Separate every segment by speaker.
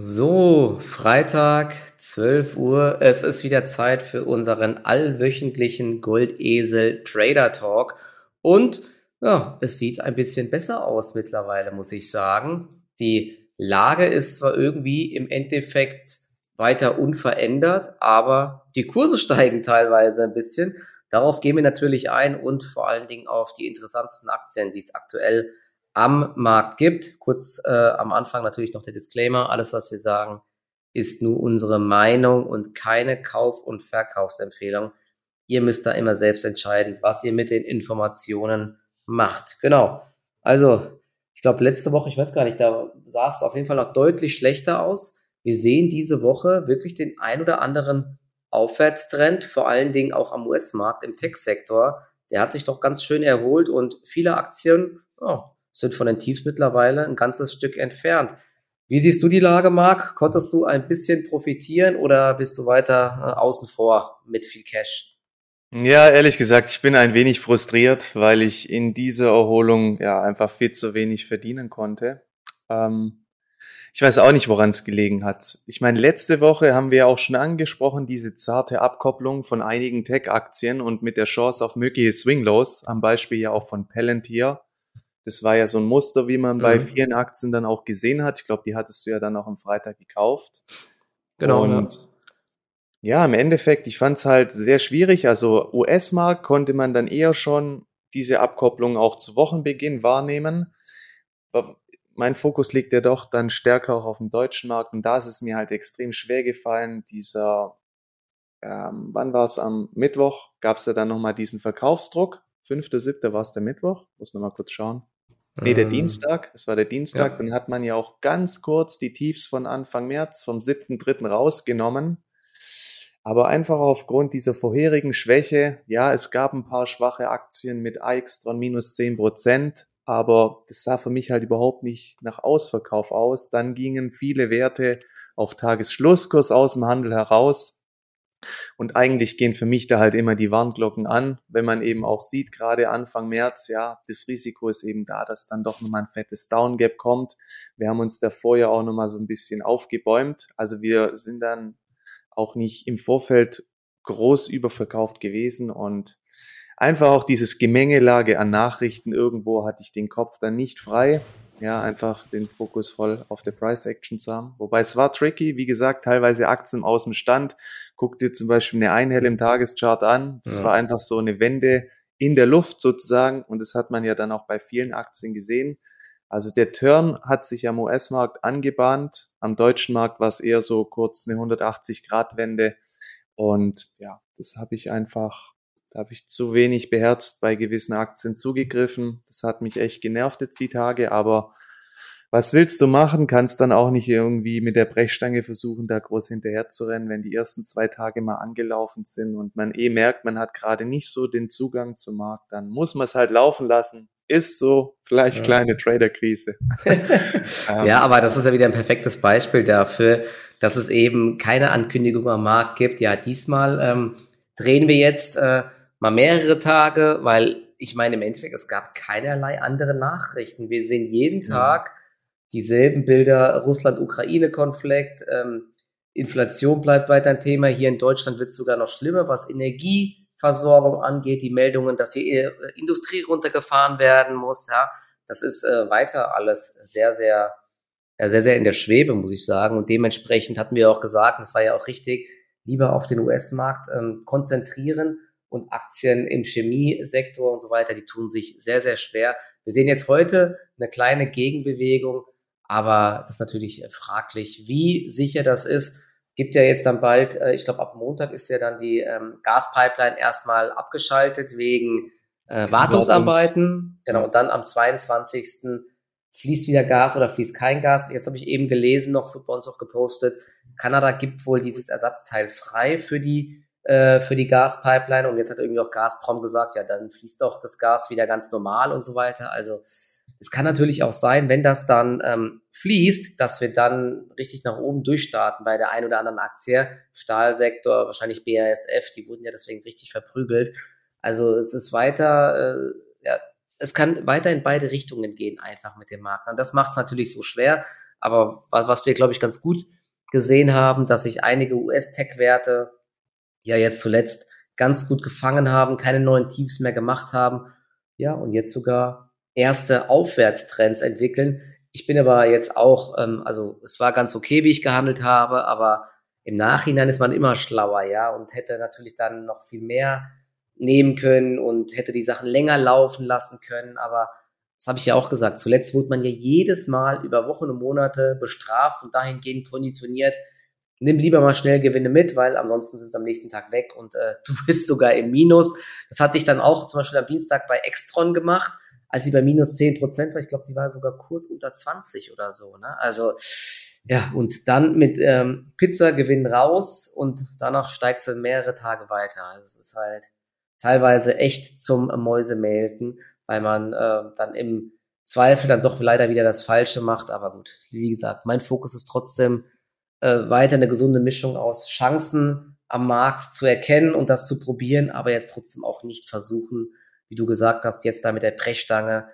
Speaker 1: So, Freitag, 12 Uhr. Es ist wieder Zeit für unseren allwöchentlichen Goldesel Trader Talk. Und ja, es sieht ein bisschen besser aus mittlerweile, muss ich sagen. Die Lage ist zwar irgendwie im Endeffekt weiter unverändert, aber die Kurse steigen teilweise ein bisschen. Darauf gehen wir natürlich ein und vor allen Dingen auf die interessantesten Aktien, die es aktuell am Markt gibt. Kurz äh, am Anfang natürlich noch der Disclaimer. Alles, was wir sagen, ist nur unsere Meinung und keine Kauf- und Verkaufsempfehlung. Ihr müsst da immer selbst entscheiden, was ihr mit den Informationen macht. Genau. Also, ich glaube, letzte Woche, ich weiß gar nicht, da sah es auf jeden Fall noch deutlich schlechter aus. Wir sehen diese Woche wirklich den ein oder anderen Aufwärtstrend, vor allen Dingen auch am US-Markt, im Tech-Sektor. Der hat sich doch ganz schön erholt und viele Aktien oh, sind von den Tiefs mittlerweile ein ganzes Stück entfernt. Wie siehst du die Lage, Marc? Konntest du ein bisschen profitieren oder bist du weiter äh, außen vor mit viel Cash?
Speaker 2: Ja, ehrlich gesagt, ich bin ein wenig frustriert, weil ich in dieser Erholung ja einfach viel zu wenig verdienen konnte. Ähm, ich weiß auch nicht, woran es gelegen hat. Ich meine, letzte Woche haben wir auch schon angesprochen, diese zarte Abkopplung von einigen Tech-Aktien und mit der Chance auf mögliche Swinglows, am Beispiel ja auch von Palantir. Das war ja so ein Muster, wie man mhm. bei vielen Aktien dann auch gesehen hat. Ich glaube, die hattest du ja dann auch am Freitag gekauft. Genau. Und ja, ja im Endeffekt, ich fand es halt sehr schwierig. Also US-Markt konnte man dann eher schon diese Abkopplung auch zu Wochenbeginn wahrnehmen. Mein Fokus liegt ja doch dann stärker auch auf dem deutschen Markt und da ist es mir halt extrem schwer gefallen, dieser, ähm, wann war es am Mittwoch, gab es ja dann nochmal diesen Verkaufsdruck. Fünfter, siebter war es der Mittwoch, muss nochmal kurz schauen. Nee, der ähm, Dienstag, es war der Dienstag, ja. dann hat man ja auch ganz kurz die Tiefs von Anfang März vom 7.3. rausgenommen. Aber einfach aufgrund dieser vorherigen Schwäche, ja, es gab ein paar schwache Aktien mit Aixtron minus 10 Prozent, aber das sah für mich halt überhaupt nicht nach Ausverkauf aus. Dann gingen viele Werte auf Tagesschlusskurs aus dem Handel heraus. Und eigentlich gehen für mich da halt immer die Warnglocken an, wenn man eben auch sieht, gerade Anfang März, ja, das Risiko ist eben da, dass dann doch nochmal ein fettes Downgap kommt. Wir haben uns davor ja auch nochmal so ein bisschen aufgebäumt. Also wir sind dann auch nicht im Vorfeld groß überverkauft gewesen und einfach auch dieses Gemengelage an Nachrichten irgendwo hatte ich den Kopf dann nicht frei ja, einfach den Fokus voll auf der Price Action zu haben. Wobei es war tricky, wie gesagt, teilweise Aktien aus dem Stand. Guck dir zum Beispiel eine Einhell im Tageschart an. Das ja. war einfach so eine Wende in der Luft sozusagen. Und das hat man ja dann auch bei vielen Aktien gesehen. Also der Turn hat sich am US-Markt angebahnt. Am deutschen Markt war es eher so kurz eine 180-Grad-Wende. Und ja, das habe ich einfach da habe ich zu wenig beherzt bei gewissen Aktien zugegriffen. Das hat mich echt genervt jetzt die Tage, aber was willst du machen? Kannst dann auch nicht irgendwie mit der Brechstange versuchen, da groß hinterher zu rennen, wenn die ersten zwei Tage mal angelaufen sind und man eh merkt, man hat gerade nicht so den Zugang zum Markt, dann muss man es halt laufen lassen. Ist so, vielleicht ja. kleine Trader-Krise.
Speaker 1: ja, aber das ist ja wieder ein perfektes Beispiel dafür, dass es eben keine Ankündigung am Markt gibt. Ja, diesmal ähm, drehen wir jetzt äh, mal mehrere Tage, weil ich meine, im Endeffekt, es gab keinerlei andere Nachrichten. Wir sehen jeden ja. Tag dieselben Bilder, Russland-Ukraine-Konflikt, ähm, Inflation bleibt weiter ein Thema. Hier in Deutschland wird es sogar noch schlimmer, was Energieversorgung angeht, die Meldungen, dass die äh, Industrie runtergefahren werden muss. Ja, das ist äh, weiter alles sehr, sehr, ja, sehr, sehr in der Schwebe, muss ich sagen. Und dementsprechend hatten wir auch gesagt, das war ja auch richtig, lieber auf den US-Markt ähm, konzentrieren und Aktien im Chemiesektor und so weiter, die tun sich sehr, sehr schwer. Wir sehen jetzt heute eine kleine Gegenbewegung, aber das ist natürlich fraglich, wie sicher das ist. Gibt ja jetzt dann bald, äh, ich glaube ab Montag ist ja dann die ähm, Gaspipeline erstmal abgeschaltet wegen äh, Wartungsarbeiten. Genau, und dann am 22. fließt wieder Gas oder fließt kein Gas. Jetzt habe ich eben gelesen, noch, es wird bei uns auch gepostet, Kanada gibt wohl dieses Ersatzteil frei für die äh, für die Gaspipeline und jetzt hat irgendwie auch Gazprom gesagt, ja, dann fließt doch das Gas wieder ganz normal und so weiter. Also es kann natürlich auch sein, wenn das dann ähm, fließt, dass wir dann richtig nach oben durchstarten bei der ein oder anderen Aktie. Stahlsektor, wahrscheinlich BASF, die wurden ja deswegen richtig verprügelt. Also es ist weiter, äh, ja, es kann weiter in beide Richtungen gehen, einfach mit dem Markt. Und das macht es natürlich so schwer. Aber was, was wir, glaube ich, ganz gut gesehen haben, dass sich einige US-Tech-Werte ja jetzt zuletzt ganz gut gefangen haben, keine neuen Tiefs mehr gemacht haben. Ja, und jetzt sogar erste Aufwärtstrends entwickeln. Ich bin aber jetzt auch, ähm, also es war ganz okay, wie ich gehandelt habe, aber im Nachhinein ist man immer schlauer, ja, und hätte natürlich dann noch viel mehr nehmen können und hätte die Sachen länger laufen lassen können. Aber das habe ich ja auch gesagt. Zuletzt wurde man ja jedes Mal über Wochen und Monate bestraft und dahingehend konditioniert. Nimm lieber mal schnell Gewinne mit, weil ansonsten sind es am nächsten Tag weg und äh, du bist sogar im Minus. Das hatte ich dann auch zum Beispiel am Dienstag bei Extron gemacht, als sie bei minus 10 Prozent war. Ich glaube, sie war sogar kurz unter 20 oder so. Ne? Also ja, und dann mit ähm, Pizza Gewinn raus und danach steigt sie mehrere Tage weiter. Also es ist halt teilweise echt zum Mäusemelken, weil man äh, dann im Zweifel dann doch leider wieder das Falsche macht. Aber gut, wie gesagt, mein Fokus ist trotzdem äh, weiter eine gesunde Mischung aus Chancen am Markt zu erkennen und das zu probieren, aber jetzt trotzdem auch nicht versuchen, wie du gesagt hast, jetzt da mit der Brechstange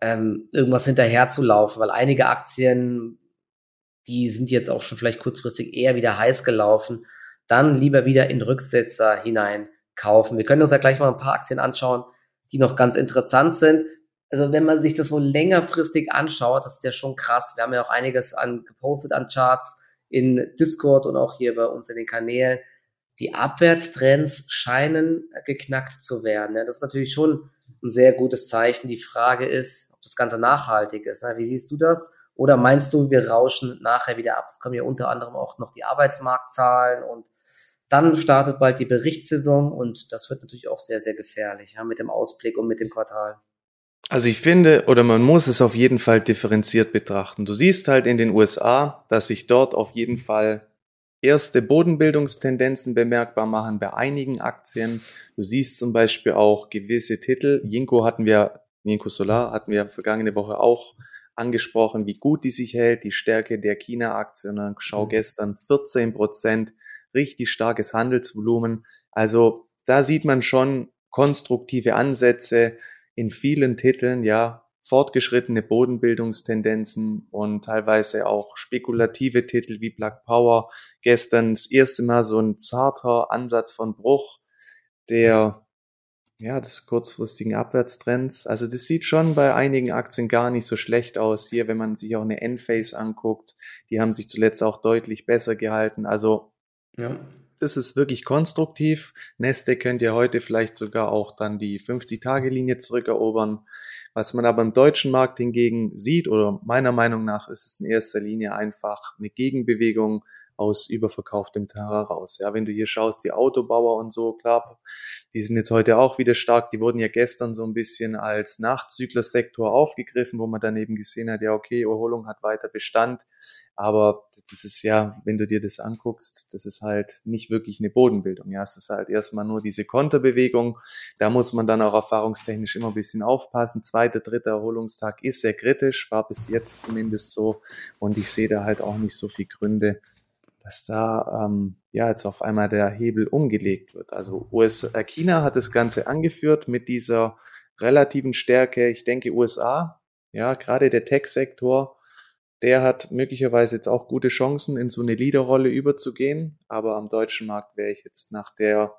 Speaker 1: ähm, irgendwas hinterher zu laufen, weil einige Aktien, die sind jetzt auch schon vielleicht kurzfristig eher wieder heiß gelaufen, dann lieber wieder in Rücksetzer hinein kaufen. Wir können uns ja gleich mal ein paar Aktien anschauen, die noch ganz interessant sind. Also wenn man sich das so längerfristig anschaut, das ist ja schon krass. Wir haben ja auch einiges an gepostet an Charts in Discord und auch hier bei uns in den Kanälen. Die Abwärtstrends scheinen geknackt zu werden. Das ist natürlich schon ein sehr gutes Zeichen. Die Frage ist, ob das Ganze nachhaltig ist. Wie siehst du das? Oder meinst du, wir rauschen nachher wieder ab? Es kommen ja unter anderem auch noch die Arbeitsmarktzahlen und dann startet bald die Berichtssaison und das wird natürlich auch sehr, sehr gefährlich mit dem Ausblick und mit dem Quartal.
Speaker 2: Also ich finde, oder man muss es auf jeden Fall differenziert betrachten. Du siehst halt in den USA, dass sich dort auf jeden Fall erste Bodenbildungstendenzen bemerkbar machen bei einigen Aktien. Du siehst zum Beispiel auch gewisse Titel. Jinko hatten wir, Jinko Solar hatten wir vergangene Woche auch angesprochen, wie gut die sich hält, die Stärke der China-Aktien. Schau mhm. gestern 14 Prozent richtig starkes Handelsvolumen. Also da sieht man schon konstruktive Ansätze in vielen Titeln, ja, fortgeschrittene Bodenbildungstendenzen und teilweise auch spekulative Titel wie Black Power. Gestern das erste Mal so ein zarter Ansatz von Bruch der ja, des kurzfristigen Abwärtstrends. Also das sieht schon bei einigen Aktien gar nicht so schlecht aus. Hier, wenn man sich auch eine N-Phase anguckt, die haben sich zuletzt auch deutlich besser gehalten. Also ja. Ist wirklich konstruktiv. Neste könnt ihr heute vielleicht sogar auch dann die 50-Tage-Linie zurückerobern. Was man aber im deutschen Markt hingegen sieht, oder meiner Meinung nach ist es in erster Linie einfach eine Gegenbewegung aus überverkauftem Terrain raus. Ja, wenn du hier schaust, die Autobauer und so, klar, die sind jetzt heute auch wieder stark. Die wurden ja gestern so ein bisschen als Nachzüglersektor aufgegriffen, wo man dann eben gesehen hat, ja, okay, Erholung hat weiter Bestand. Aber das ist ja, wenn du dir das anguckst, das ist halt nicht wirklich eine Bodenbildung. Ja, es ist halt erstmal nur diese Konterbewegung. Da muss man dann auch erfahrungstechnisch immer ein bisschen aufpassen. Zweiter, dritter Erholungstag ist sehr kritisch, war bis jetzt zumindest so. Und ich sehe da halt auch nicht so viel Gründe, dass da ähm, ja jetzt auf einmal der Hebel umgelegt wird. Also US, äh, China hat das Ganze angeführt mit dieser relativen Stärke. Ich denke USA, ja, gerade der Tech-Sektor, der hat möglicherweise jetzt auch gute Chancen, in so eine Leaderrolle überzugehen. Aber am deutschen Markt wäre ich jetzt nach der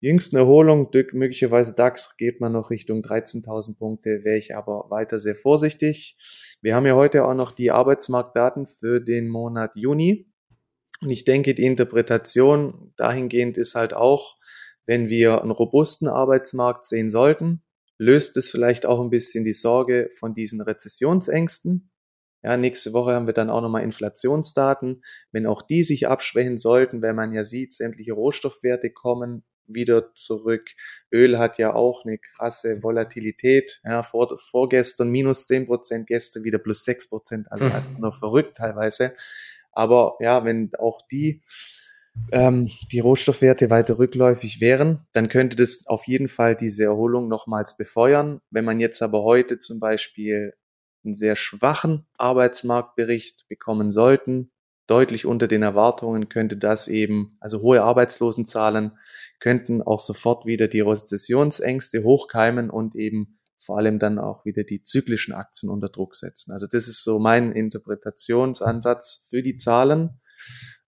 Speaker 2: jüngsten Erholung, möglicherweise DAX, geht man noch Richtung 13.000 Punkte, wäre ich aber weiter sehr vorsichtig. Wir haben ja heute auch noch die Arbeitsmarktdaten für den Monat Juni. Und ich denke, die Interpretation dahingehend ist halt auch, wenn wir einen robusten Arbeitsmarkt sehen sollten, löst es vielleicht auch ein bisschen die Sorge von diesen Rezessionsängsten. Ja, nächste Woche haben wir dann auch nochmal Inflationsdaten. Wenn auch die sich abschwächen sollten, wenn man ja sieht, sämtliche Rohstoffwerte kommen wieder zurück. Öl hat ja auch eine krasse Volatilität. Ja, vor, vorgestern minus zehn Prozent, gestern wieder plus sechs Prozent. Also einfach nur verrückt teilweise. Aber ja, wenn auch die, ähm, die Rohstoffwerte weiter rückläufig wären, dann könnte das auf jeden Fall diese Erholung nochmals befeuern. Wenn man jetzt aber heute zum Beispiel einen sehr schwachen Arbeitsmarktbericht bekommen sollten, deutlich unter den Erwartungen, könnte das eben, also hohe Arbeitslosenzahlen, könnten auch sofort wieder die Rezessionsängste hochkeimen und eben vor allem dann auch wieder die zyklischen Aktien unter Druck setzen. Also das ist so mein Interpretationsansatz für die Zahlen.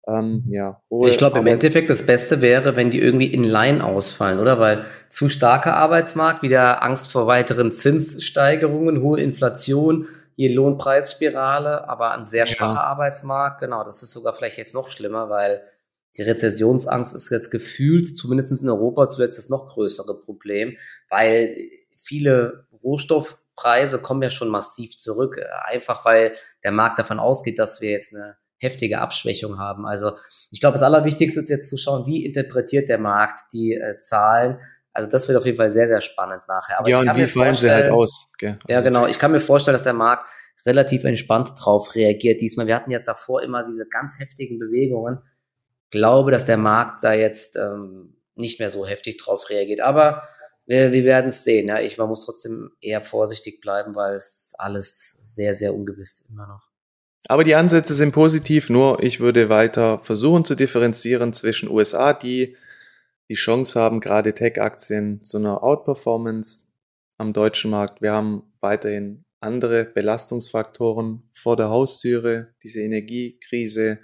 Speaker 1: Ähm, ja, ich glaube im Endeffekt das Beste wäre, wenn die irgendwie in Line ausfallen, oder? Weil zu starker Arbeitsmarkt, wieder Angst vor weiteren Zinssteigerungen, hohe Inflation, je Lohnpreisspirale, aber ein sehr schwacher ja. Arbeitsmarkt, genau, das ist sogar vielleicht jetzt noch schlimmer, weil die Rezessionsangst ist jetzt gefühlt, zumindest in Europa, zuletzt das noch größere Problem, weil viele Rohstoffpreise kommen ja schon massiv zurück, einfach weil der Markt davon ausgeht, dass wir jetzt eine heftige Abschwächung haben. Also ich glaube, das Allerwichtigste ist jetzt zu schauen, wie interpretiert der Markt die äh, Zahlen. Also das wird auf jeden Fall sehr, sehr spannend nachher.
Speaker 2: Aber ja, und wie fallen sie halt aus?
Speaker 1: Okay. Also ja, genau. Ich kann mir vorstellen, dass der Markt relativ entspannt drauf reagiert diesmal. Wir hatten jetzt davor immer diese ganz heftigen Bewegungen. Ich glaube, dass der Markt da jetzt ähm, nicht mehr so heftig drauf reagiert. Aber wir, wir werden es sehen. Ja. Ich, man muss trotzdem eher vorsichtig bleiben, weil es alles sehr, sehr ungewiss immer noch.
Speaker 2: Aber die Ansätze sind positiv, nur ich würde weiter versuchen zu differenzieren zwischen USA, die die Chance haben, gerade Tech-Aktien zu einer Outperformance am deutschen Markt. Wir haben weiterhin andere Belastungsfaktoren vor der Haustüre, diese Energiekrise,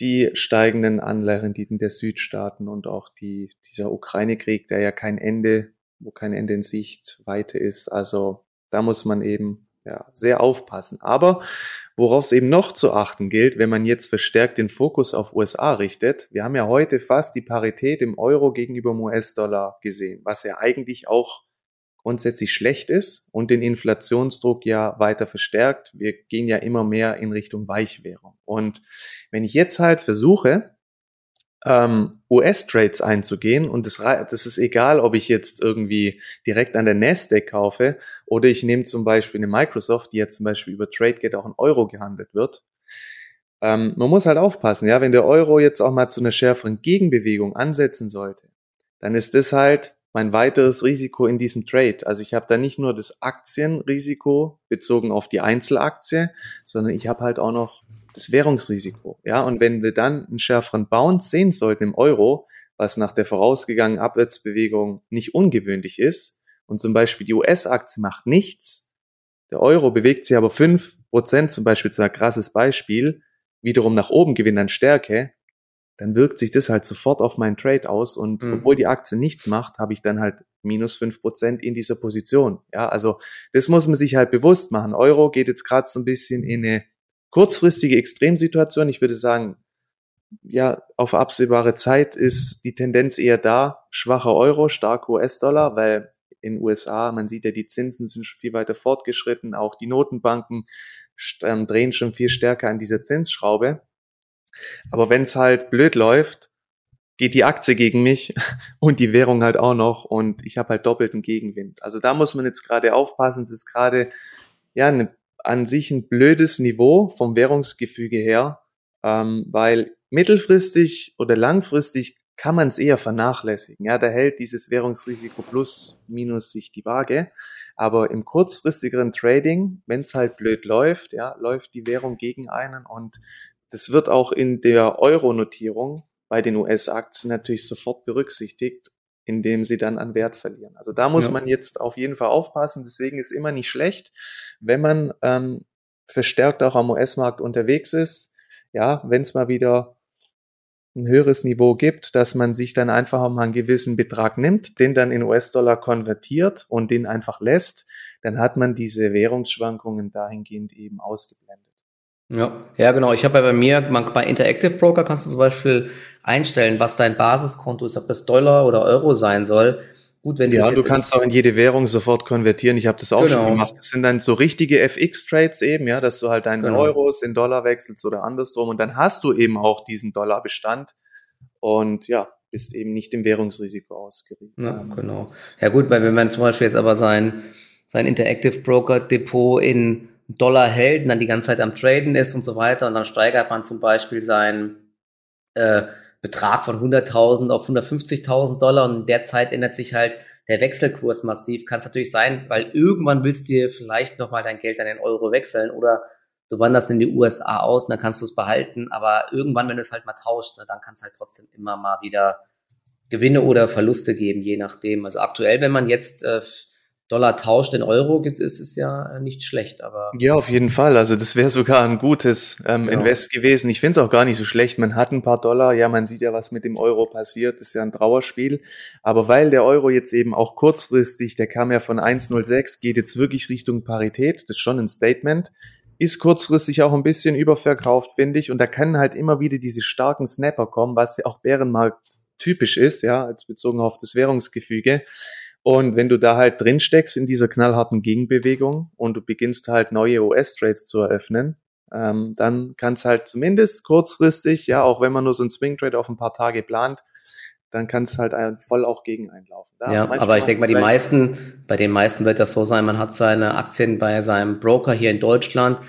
Speaker 2: die steigenden Anleiherenditen der Südstaaten und auch die, dieser Ukraine-Krieg, der ja kein Ende, wo kein Ende in Sicht weiter ist. Also da muss man eben ja, sehr aufpassen. Aber worauf es eben noch zu achten gilt, wenn man jetzt verstärkt den Fokus auf USA richtet, wir haben ja heute fast die Parität im Euro gegenüber dem US-Dollar gesehen, was ja eigentlich auch grundsätzlich schlecht ist und den Inflationsdruck ja weiter verstärkt. Wir gehen ja immer mehr in Richtung Weichwährung. Und wenn ich jetzt halt versuche, ähm, US-Trades einzugehen und das, das ist egal, ob ich jetzt irgendwie direkt an der Nasdaq kaufe oder ich nehme zum Beispiel eine Microsoft, die jetzt zum Beispiel über TradeGate auch in Euro gehandelt wird. Ähm, man muss halt aufpassen, ja, wenn der Euro jetzt auch mal zu einer schärferen Gegenbewegung ansetzen sollte, dann ist das halt mein weiteres Risiko in diesem Trade. Also ich habe da nicht nur das Aktienrisiko bezogen auf die Einzelaktie, sondern ich habe halt auch noch das Währungsrisiko. Ja, und wenn wir dann einen schärferen Bounce sehen sollten im Euro, was nach der vorausgegangenen Abwärtsbewegung nicht ungewöhnlich ist, und zum Beispiel die US-Aktie macht nichts, der Euro bewegt sich aber fünf Prozent, zum Beispiel zu ein krasses Beispiel, wiederum nach oben gewinnt an Stärke, dann wirkt sich das halt sofort auf meinen Trade aus und mhm. obwohl die Aktie nichts macht, habe ich dann halt minus fünf Prozent in dieser Position. Ja, also das muss man sich halt bewusst machen. Euro geht jetzt gerade so ein bisschen in eine kurzfristige Extremsituation. Ich würde sagen, ja, auf absehbare Zeit ist die Tendenz eher da, schwacher Euro, starker US-Dollar, weil in USA, man sieht ja, die Zinsen sind schon viel weiter fortgeschritten, auch die Notenbanken ähm, drehen schon viel stärker an dieser Zinsschraube. Aber wenn es halt blöd läuft, geht die Aktie gegen mich und die Währung halt auch noch und ich habe halt doppelten Gegenwind. Also da muss man jetzt gerade aufpassen. Es ist gerade ja eine, an sich ein blödes Niveau vom Währungsgefüge her, ähm, weil mittelfristig oder langfristig kann man es eher vernachlässigen. Ja, da hält dieses Währungsrisiko plus minus sich die Waage. Aber im kurzfristigeren Trading, wenn es halt blöd läuft, ja, läuft die Währung gegen einen und das wird auch in der Euro-Notierung bei den US-Aktien natürlich sofort berücksichtigt, indem sie dann an Wert verlieren. Also da muss ja. man jetzt auf jeden Fall aufpassen. Deswegen ist immer nicht schlecht, wenn man ähm, verstärkt auch am US-Markt unterwegs ist. Ja, wenn es mal wieder ein höheres Niveau gibt, dass man sich dann einfach mal einen gewissen Betrag nimmt, den dann in US-Dollar konvertiert und den einfach lässt, dann hat man diese Währungsschwankungen dahingehend eben ausgeblendet.
Speaker 1: Ja, ja, genau. Ich habe ja bei mir, man, bei Interactive Broker kannst du zum Beispiel einstellen, was dein Basiskonto ist, ob das Dollar oder Euro sein soll.
Speaker 2: Gut, wenn ja, du kannst auch in jede Währung sofort konvertieren. Ich habe das auch genau. schon gemacht. Das sind dann so richtige FX-Trades eben, ja, dass du halt deine genau. Euros in Dollar wechselst oder andersrum und dann hast du eben auch diesen Dollarbestand und ja, bist eben nicht dem Währungsrisiko ausgerichtet.
Speaker 1: Ja, genau. Ja gut, weil wenn man zum Beispiel jetzt aber sein, sein Interactive Broker Depot in Dollar hält und dann die ganze Zeit am Traden ist und so weiter und dann steigert man zum Beispiel seinen äh, Betrag von 100.000 auf 150.000 Dollar und in der Zeit ändert sich halt der Wechselkurs massiv. Kann es natürlich sein, weil irgendwann willst du dir vielleicht nochmal dein Geld an den Euro wechseln oder du wanderst in die USA aus und dann kannst du es behalten, aber irgendwann, wenn du es halt mal tauschst, ne, dann kann es halt trotzdem immer mal wieder Gewinne oder Verluste geben, je nachdem. Also aktuell, wenn man jetzt äh, Dollar tauscht in Euro ist es ja nicht schlecht. Aber
Speaker 2: ja, auf jeden Fall. Also das wäre sogar ein gutes ähm, genau. Invest gewesen. Ich finde es auch gar nicht so schlecht. Man hat ein paar Dollar. Ja, man sieht ja, was mit dem Euro passiert. Das ist ja ein Trauerspiel. Aber weil der Euro jetzt eben auch kurzfristig, der kam ja von 1,06, geht jetzt wirklich Richtung Parität. Das ist schon ein Statement. Ist kurzfristig auch ein bisschen überverkauft, finde ich. Und da können halt immer wieder diese starken Snapper kommen, was ja auch Bärenmarkt typisch ist, ja, als bezogen auf das Währungsgefüge. Und wenn du da halt drin steckst in dieser knallharten Gegenbewegung und du beginnst halt neue US-Trades zu eröffnen, ähm, dann kann es halt zumindest kurzfristig, ja, auch wenn man nur so einen Swing-Trade auf ein paar Tage plant, dann kann es halt voll auch gegen einlaufen.
Speaker 1: Da ja, aber ich denke mal, die meisten, bei den meisten wird das so sein, man hat seine Aktien bei seinem Broker hier in Deutschland,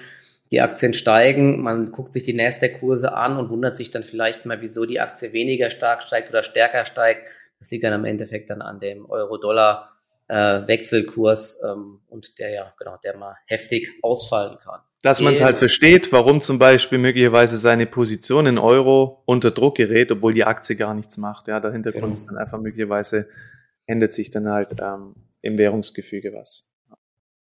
Speaker 1: die Aktien steigen, man guckt sich die Nasdaq-Kurse an und wundert sich dann vielleicht mal, wieso die Aktie weniger stark steigt oder stärker steigt das liegt dann am Endeffekt dann an dem Euro-Dollar äh, ähm, und der ja genau, der mal heftig ausfallen kann.
Speaker 2: Dass man es halt versteht, warum zum Beispiel möglicherweise seine Position in Euro unter Druck gerät, obwohl die Aktie gar nichts macht. Ja, der Hintergrund genau. ist dann einfach möglicherweise ändert sich dann halt ähm, im Währungsgefüge was.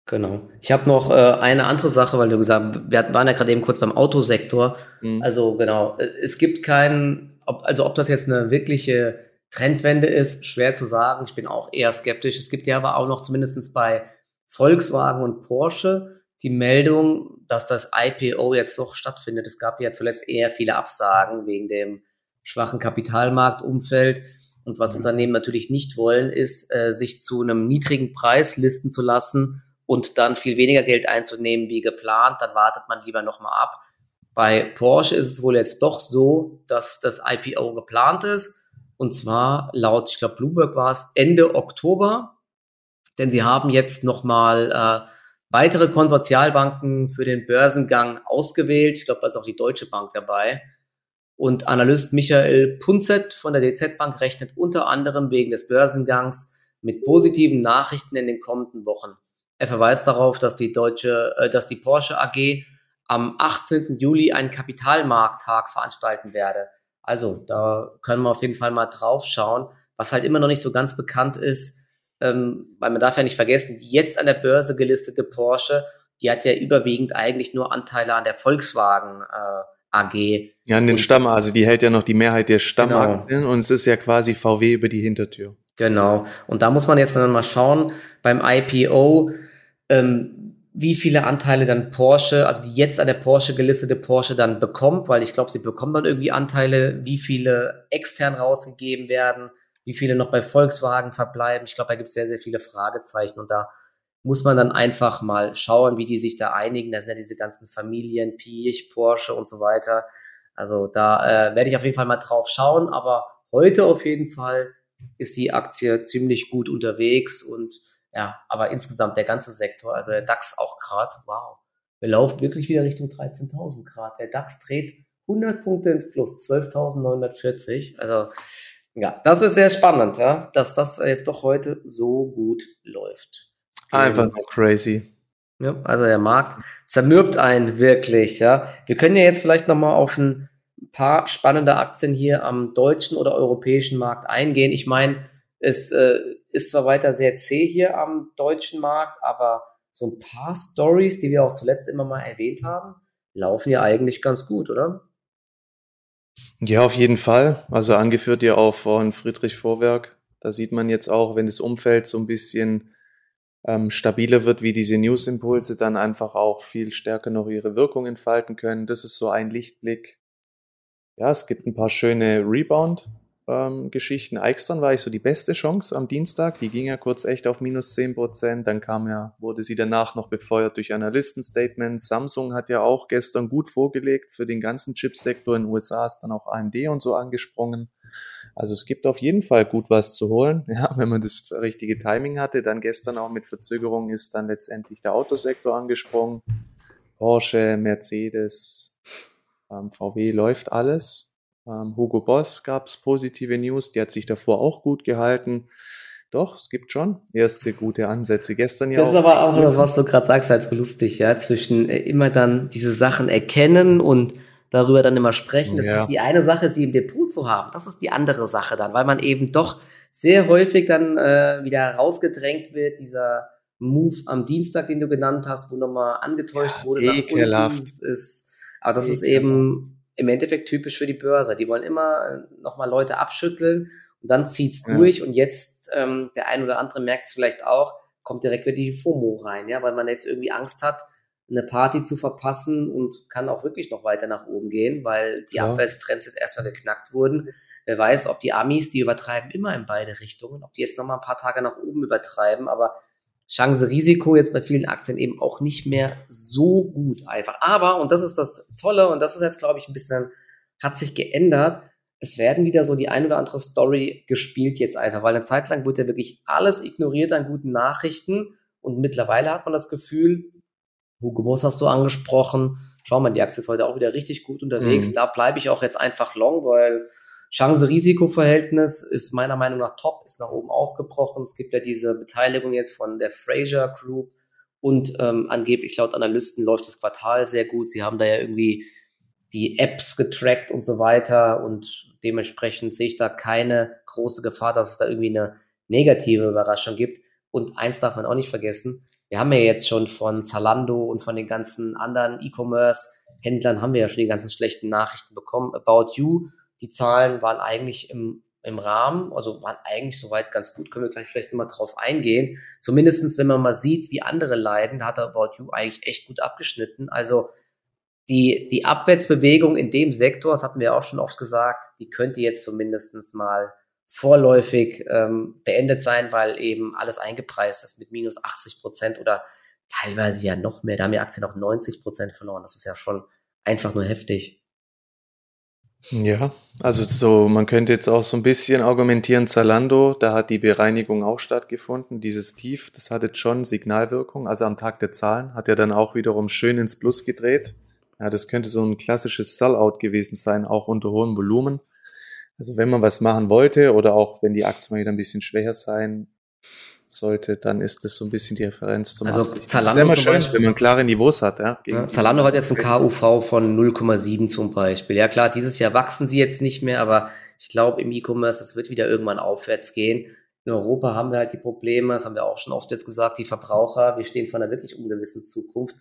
Speaker 1: Genau. Ich habe noch äh, eine andere Sache, weil du gesagt, wir waren ja gerade eben kurz beim Autosektor. Mhm. Also genau, es gibt keinen, ob, also ob das jetzt eine wirkliche Trendwende ist, schwer zu sagen. Ich bin auch eher skeptisch. Es gibt ja aber auch noch zumindestens bei Volkswagen und Porsche die Meldung, dass das IPO jetzt doch stattfindet. Es gab ja zuletzt eher viele Absagen wegen dem schwachen Kapitalmarktumfeld. Und was Unternehmen natürlich nicht wollen, ist, äh, sich zu einem niedrigen Preis listen zu lassen und dann viel weniger Geld einzunehmen wie geplant. Dann wartet man lieber nochmal ab. Bei Porsche ist es wohl jetzt doch so, dass das IPO geplant ist und zwar laut, ich glaube, Bloomberg war es Ende Oktober. Denn sie haben jetzt nochmal äh, weitere Konsortialbanken für den Börsengang ausgewählt. Ich glaube, da ist auch die Deutsche Bank dabei. Und Analyst Michael Punzet von der DZ Bank rechnet unter anderem wegen des Börsengangs mit positiven Nachrichten in den kommenden Wochen. Er verweist darauf, dass die deutsche, äh, dass die Porsche AG am 18. Juli einen Kapitalmarkttag veranstalten werde. Also da können wir auf jeden Fall mal drauf schauen. Was halt immer noch nicht so ganz bekannt ist, ähm, weil man darf ja nicht vergessen, die jetzt an der Börse gelistete Porsche, die hat ja überwiegend eigentlich nur Anteile an der Volkswagen äh, AG.
Speaker 2: Ja, an den und, Stamm, also die hält ja noch die Mehrheit der Stammaktien genau. und es ist ja quasi VW über die Hintertür.
Speaker 1: Genau. Und da muss man jetzt dann mal schauen, beim IPO, ähm, wie viele Anteile dann Porsche, also die jetzt an der Porsche gelistete Porsche dann bekommt, weil ich glaube, sie bekommen dann irgendwie Anteile, wie viele extern rausgegeben werden, wie viele noch bei Volkswagen verbleiben. Ich glaube, da gibt es sehr, sehr viele Fragezeichen und da muss man dann einfach mal schauen, wie die sich da einigen. Da sind ja diese ganzen Familien, Piech, Porsche und so weiter. Also da äh, werde ich auf jeden Fall mal drauf schauen, aber heute auf jeden Fall ist die Aktie ziemlich gut unterwegs und ja, aber insgesamt der ganze Sektor, also der DAX auch gerade, wow. Wir laufen wirklich wieder Richtung 13.000 Grad. Der DAX dreht 100 Punkte ins Plus, 12.940. Also, ja, das ist sehr spannend, ja, dass das jetzt doch heute so gut läuft.
Speaker 2: Einfach nur crazy.
Speaker 1: Ja, also der Markt zermürbt einen wirklich, ja. Wir können ja jetzt vielleicht nochmal auf ein paar spannende Aktien hier am deutschen oder europäischen Markt eingehen. Ich meine, es äh, ist zwar weiter sehr zäh hier am deutschen Markt, aber so ein paar Stories, die wir auch zuletzt immer mal erwähnt haben, laufen ja eigentlich ganz gut, oder?
Speaker 2: Ja, auf jeden Fall. Also angeführt ja auch von Friedrich Vorwerk. Da sieht man jetzt auch, wenn das Umfeld so ein bisschen ähm, stabiler wird, wie diese News-Impulse dann einfach auch viel stärker noch ihre Wirkung entfalten können. Das ist so ein Lichtblick. Ja, es gibt ein paar schöne Rebound ähm, Geschichten. Eichstern war ich so die beste Chance am Dienstag. Die ging ja kurz echt auf minus 10 Prozent. Dann kam ja, wurde sie danach noch befeuert durch Analystenstatements. Samsung hat ja auch gestern gut vorgelegt für den ganzen Chipsektor in den USA ist dann auch AMD und so angesprungen. Also es gibt auf jeden Fall gut was zu holen. Ja, wenn man das richtige Timing hatte, dann gestern auch mit Verzögerung ist dann letztendlich der Autosektor angesprungen. Porsche, Mercedes, ähm, VW läuft alles. Ähm, Hugo Boss gab es positive News, die hat sich davor auch gut gehalten. Doch, es gibt schon erste gute Ansätze. Gestern ja.
Speaker 1: Das ist aber auch, noch, was du gerade sagst, halt so lustig, ja, zwischen äh, immer dann diese Sachen erkennen und darüber dann immer sprechen. Das ja. ist die eine Sache, sie im Depot zu haben. Das ist die andere Sache dann, weil man eben doch sehr häufig dann äh, wieder rausgedrängt wird, dieser Move am Dienstag, den du genannt hast, wo nochmal angetäuscht ja, wurde.
Speaker 2: Ekelhaft.
Speaker 1: Ist, aber das ekelhaft. ist eben im Endeffekt typisch für die Börse. Die wollen immer äh, nochmal Leute abschütteln und dann zieht's ja. durch und jetzt ähm, der ein oder andere merkt es vielleicht auch, kommt direkt wieder die FOMO rein, ja, weil man jetzt irgendwie Angst hat, eine Party zu verpassen und kann auch wirklich noch weiter nach oben gehen, weil die ja. Abwärtstrends jetzt erstmal geknackt wurden. Wer weiß, ob die Amis, die übertreiben immer in beide Richtungen, ob die jetzt nochmal ein paar Tage nach oben übertreiben, aber Chance-Risiko jetzt bei vielen Aktien eben auch nicht mehr so gut einfach. Aber, und das ist das Tolle, und das ist jetzt, glaube ich, ein bisschen, hat sich geändert, es werden wieder so die ein oder andere Story gespielt jetzt einfach, weil eine Zeit lang wurde ja wirklich alles ignoriert an guten Nachrichten und mittlerweile hat man das Gefühl, Hugo Boss hast du angesprochen, schau mal, die Aktie ist heute auch wieder richtig gut unterwegs, mhm. da bleibe ich auch jetzt einfach long, weil Chance-Risiko-Verhältnis ist meiner Meinung nach top, ist nach oben ausgebrochen. Es gibt ja diese Beteiligung jetzt von der Fraser Group und ähm, angeblich laut Analysten läuft das Quartal sehr gut. Sie haben da ja irgendwie die Apps getrackt und so weiter und dementsprechend sehe ich da keine große Gefahr, dass es da irgendwie eine negative Überraschung gibt. Und eins darf man auch nicht vergessen, wir haben ja jetzt schon von Zalando und von den ganzen anderen E-Commerce-Händlern haben wir ja schon die ganzen schlechten Nachrichten bekommen. About You die Zahlen waren eigentlich im, im Rahmen, also waren eigentlich soweit ganz gut. Können wir gleich vielleicht nochmal drauf eingehen. Zumindestens, wenn man mal sieht, wie andere leiden, hat About You eigentlich echt gut abgeschnitten. Also die, die Abwärtsbewegung in dem Sektor, das hatten wir auch schon oft gesagt, die könnte jetzt zumindestens mal vorläufig ähm, beendet sein, weil eben alles eingepreist ist mit minus 80 Prozent oder teilweise ja noch mehr. Da haben die Aktien auch 90 Prozent verloren. Das ist ja schon einfach nur heftig.
Speaker 2: Ja, also so, man könnte jetzt auch so ein bisschen argumentieren, Zalando, da hat die Bereinigung auch stattgefunden. Dieses Tief, das hatte schon Signalwirkung. Also am Tag der Zahlen hat er dann auch wiederum schön ins Plus gedreht. Ja, das könnte so ein klassisches Sellout gewesen sein, auch unter hohem Volumen. Also wenn man was machen wollte oder auch wenn die Aktien mal wieder ein bisschen schwächer sein sollte, dann ist das so ein bisschen die Referenz zum
Speaker 1: Also
Speaker 2: Absicht.
Speaker 1: Zalando
Speaker 2: ist immer schön, Beispiel, wenn man klare Niveaus hat. Ja,
Speaker 1: ja, Zalando hat jetzt ein KUV von 0,7 zum Beispiel. Ja klar, dieses Jahr wachsen sie jetzt nicht mehr, aber ich glaube im E-Commerce, das wird wieder irgendwann aufwärts gehen. In Europa haben wir halt die Probleme, das haben wir auch schon oft jetzt gesagt, die Verbraucher, wir stehen vor einer wirklich ungewissen Zukunft.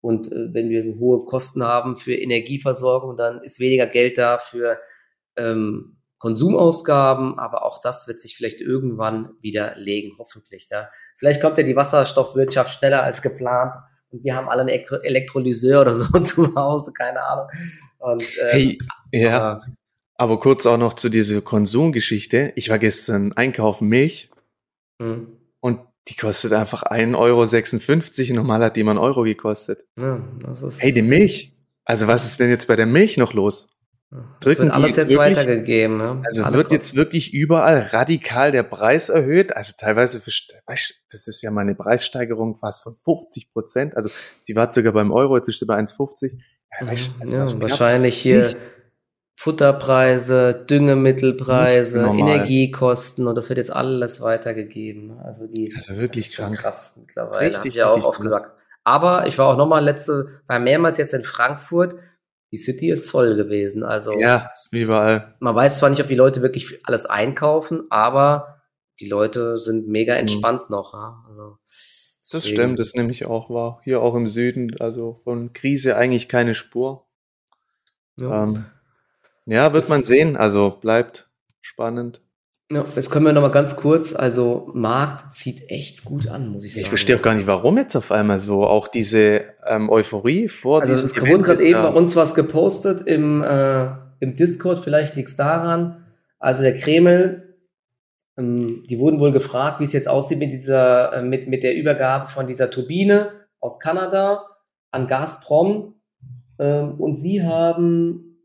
Speaker 1: Und äh, wenn wir so hohe Kosten haben für Energieversorgung, dann ist weniger Geld da für ähm, Konsumausgaben, aber auch das wird sich vielleicht irgendwann wieder legen, hoffentlich. Ja. Vielleicht kommt ja die Wasserstoffwirtschaft schneller als geplant und wir haben alle einen Elektrolyseur oder so zu Hause, keine Ahnung. Und,
Speaker 2: äh, hey, ja. Aber, aber kurz auch noch zu dieser Konsumgeschichte. Ich war gestern einkaufen Milch hm. und die kostet einfach 1,56 Euro. Normal hat die mal einen Euro gekostet. Ja, hey, die Milch. Also was ist denn jetzt bei der Milch noch los?
Speaker 1: Drücken wird alles jetzt, jetzt wirklich, weitergegeben. Ne?
Speaker 2: Also Alle wird Kosten. jetzt wirklich überall radikal der Preis erhöht. Also teilweise, für, das ist ja mal eine Preissteigerung fast von 50 Prozent. Also sie war sogar beim Euro, jetzt ist sie bei 1,50.
Speaker 1: Ja, weißt, also ja, wahrscheinlich hier nicht. Futterpreise, Düngemittelpreise, Energiekosten und das wird jetzt alles weitergegeben. Also die
Speaker 2: also wirklich
Speaker 1: das ist schon krass mittlerweile. Richtig, hab ich ja auch oft gesagt. Aber ich war auch nochmal letzte, war mehrmals jetzt in Frankfurt die City ist voll gewesen. Also
Speaker 2: ja, überall.
Speaker 1: Man weiß zwar nicht, ob die Leute wirklich alles einkaufen, aber die Leute sind mega mhm. entspannt mhm. noch. Ja? Also,
Speaker 2: das stimmt, das nehme ich auch wahr. Hier auch im Süden, also von Krise eigentlich keine Spur. Ja, ähm, ja wird das man sehen. Also bleibt spannend.
Speaker 1: Ja, jetzt können wir noch mal ganz kurz, also Markt zieht echt gut an, muss ich sagen.
Speaker 2: Ich verstehe auch gar nicht, warum jetzt auf einmal so, auch diese ähm, Euphorie vor
Speaker 1: also diesem Event. wurde gerade eben bei uns was gepostet im, äh, im Discord, vielleicht liegt es daran. Also der Kreml, ähm, die wurden wohl gefragt, wie es jetzt aussieht mit dieser, äh, mit, mit der Übergabe von dieser Turbine aus Kanada an Gazprom. Ähm, und sie haben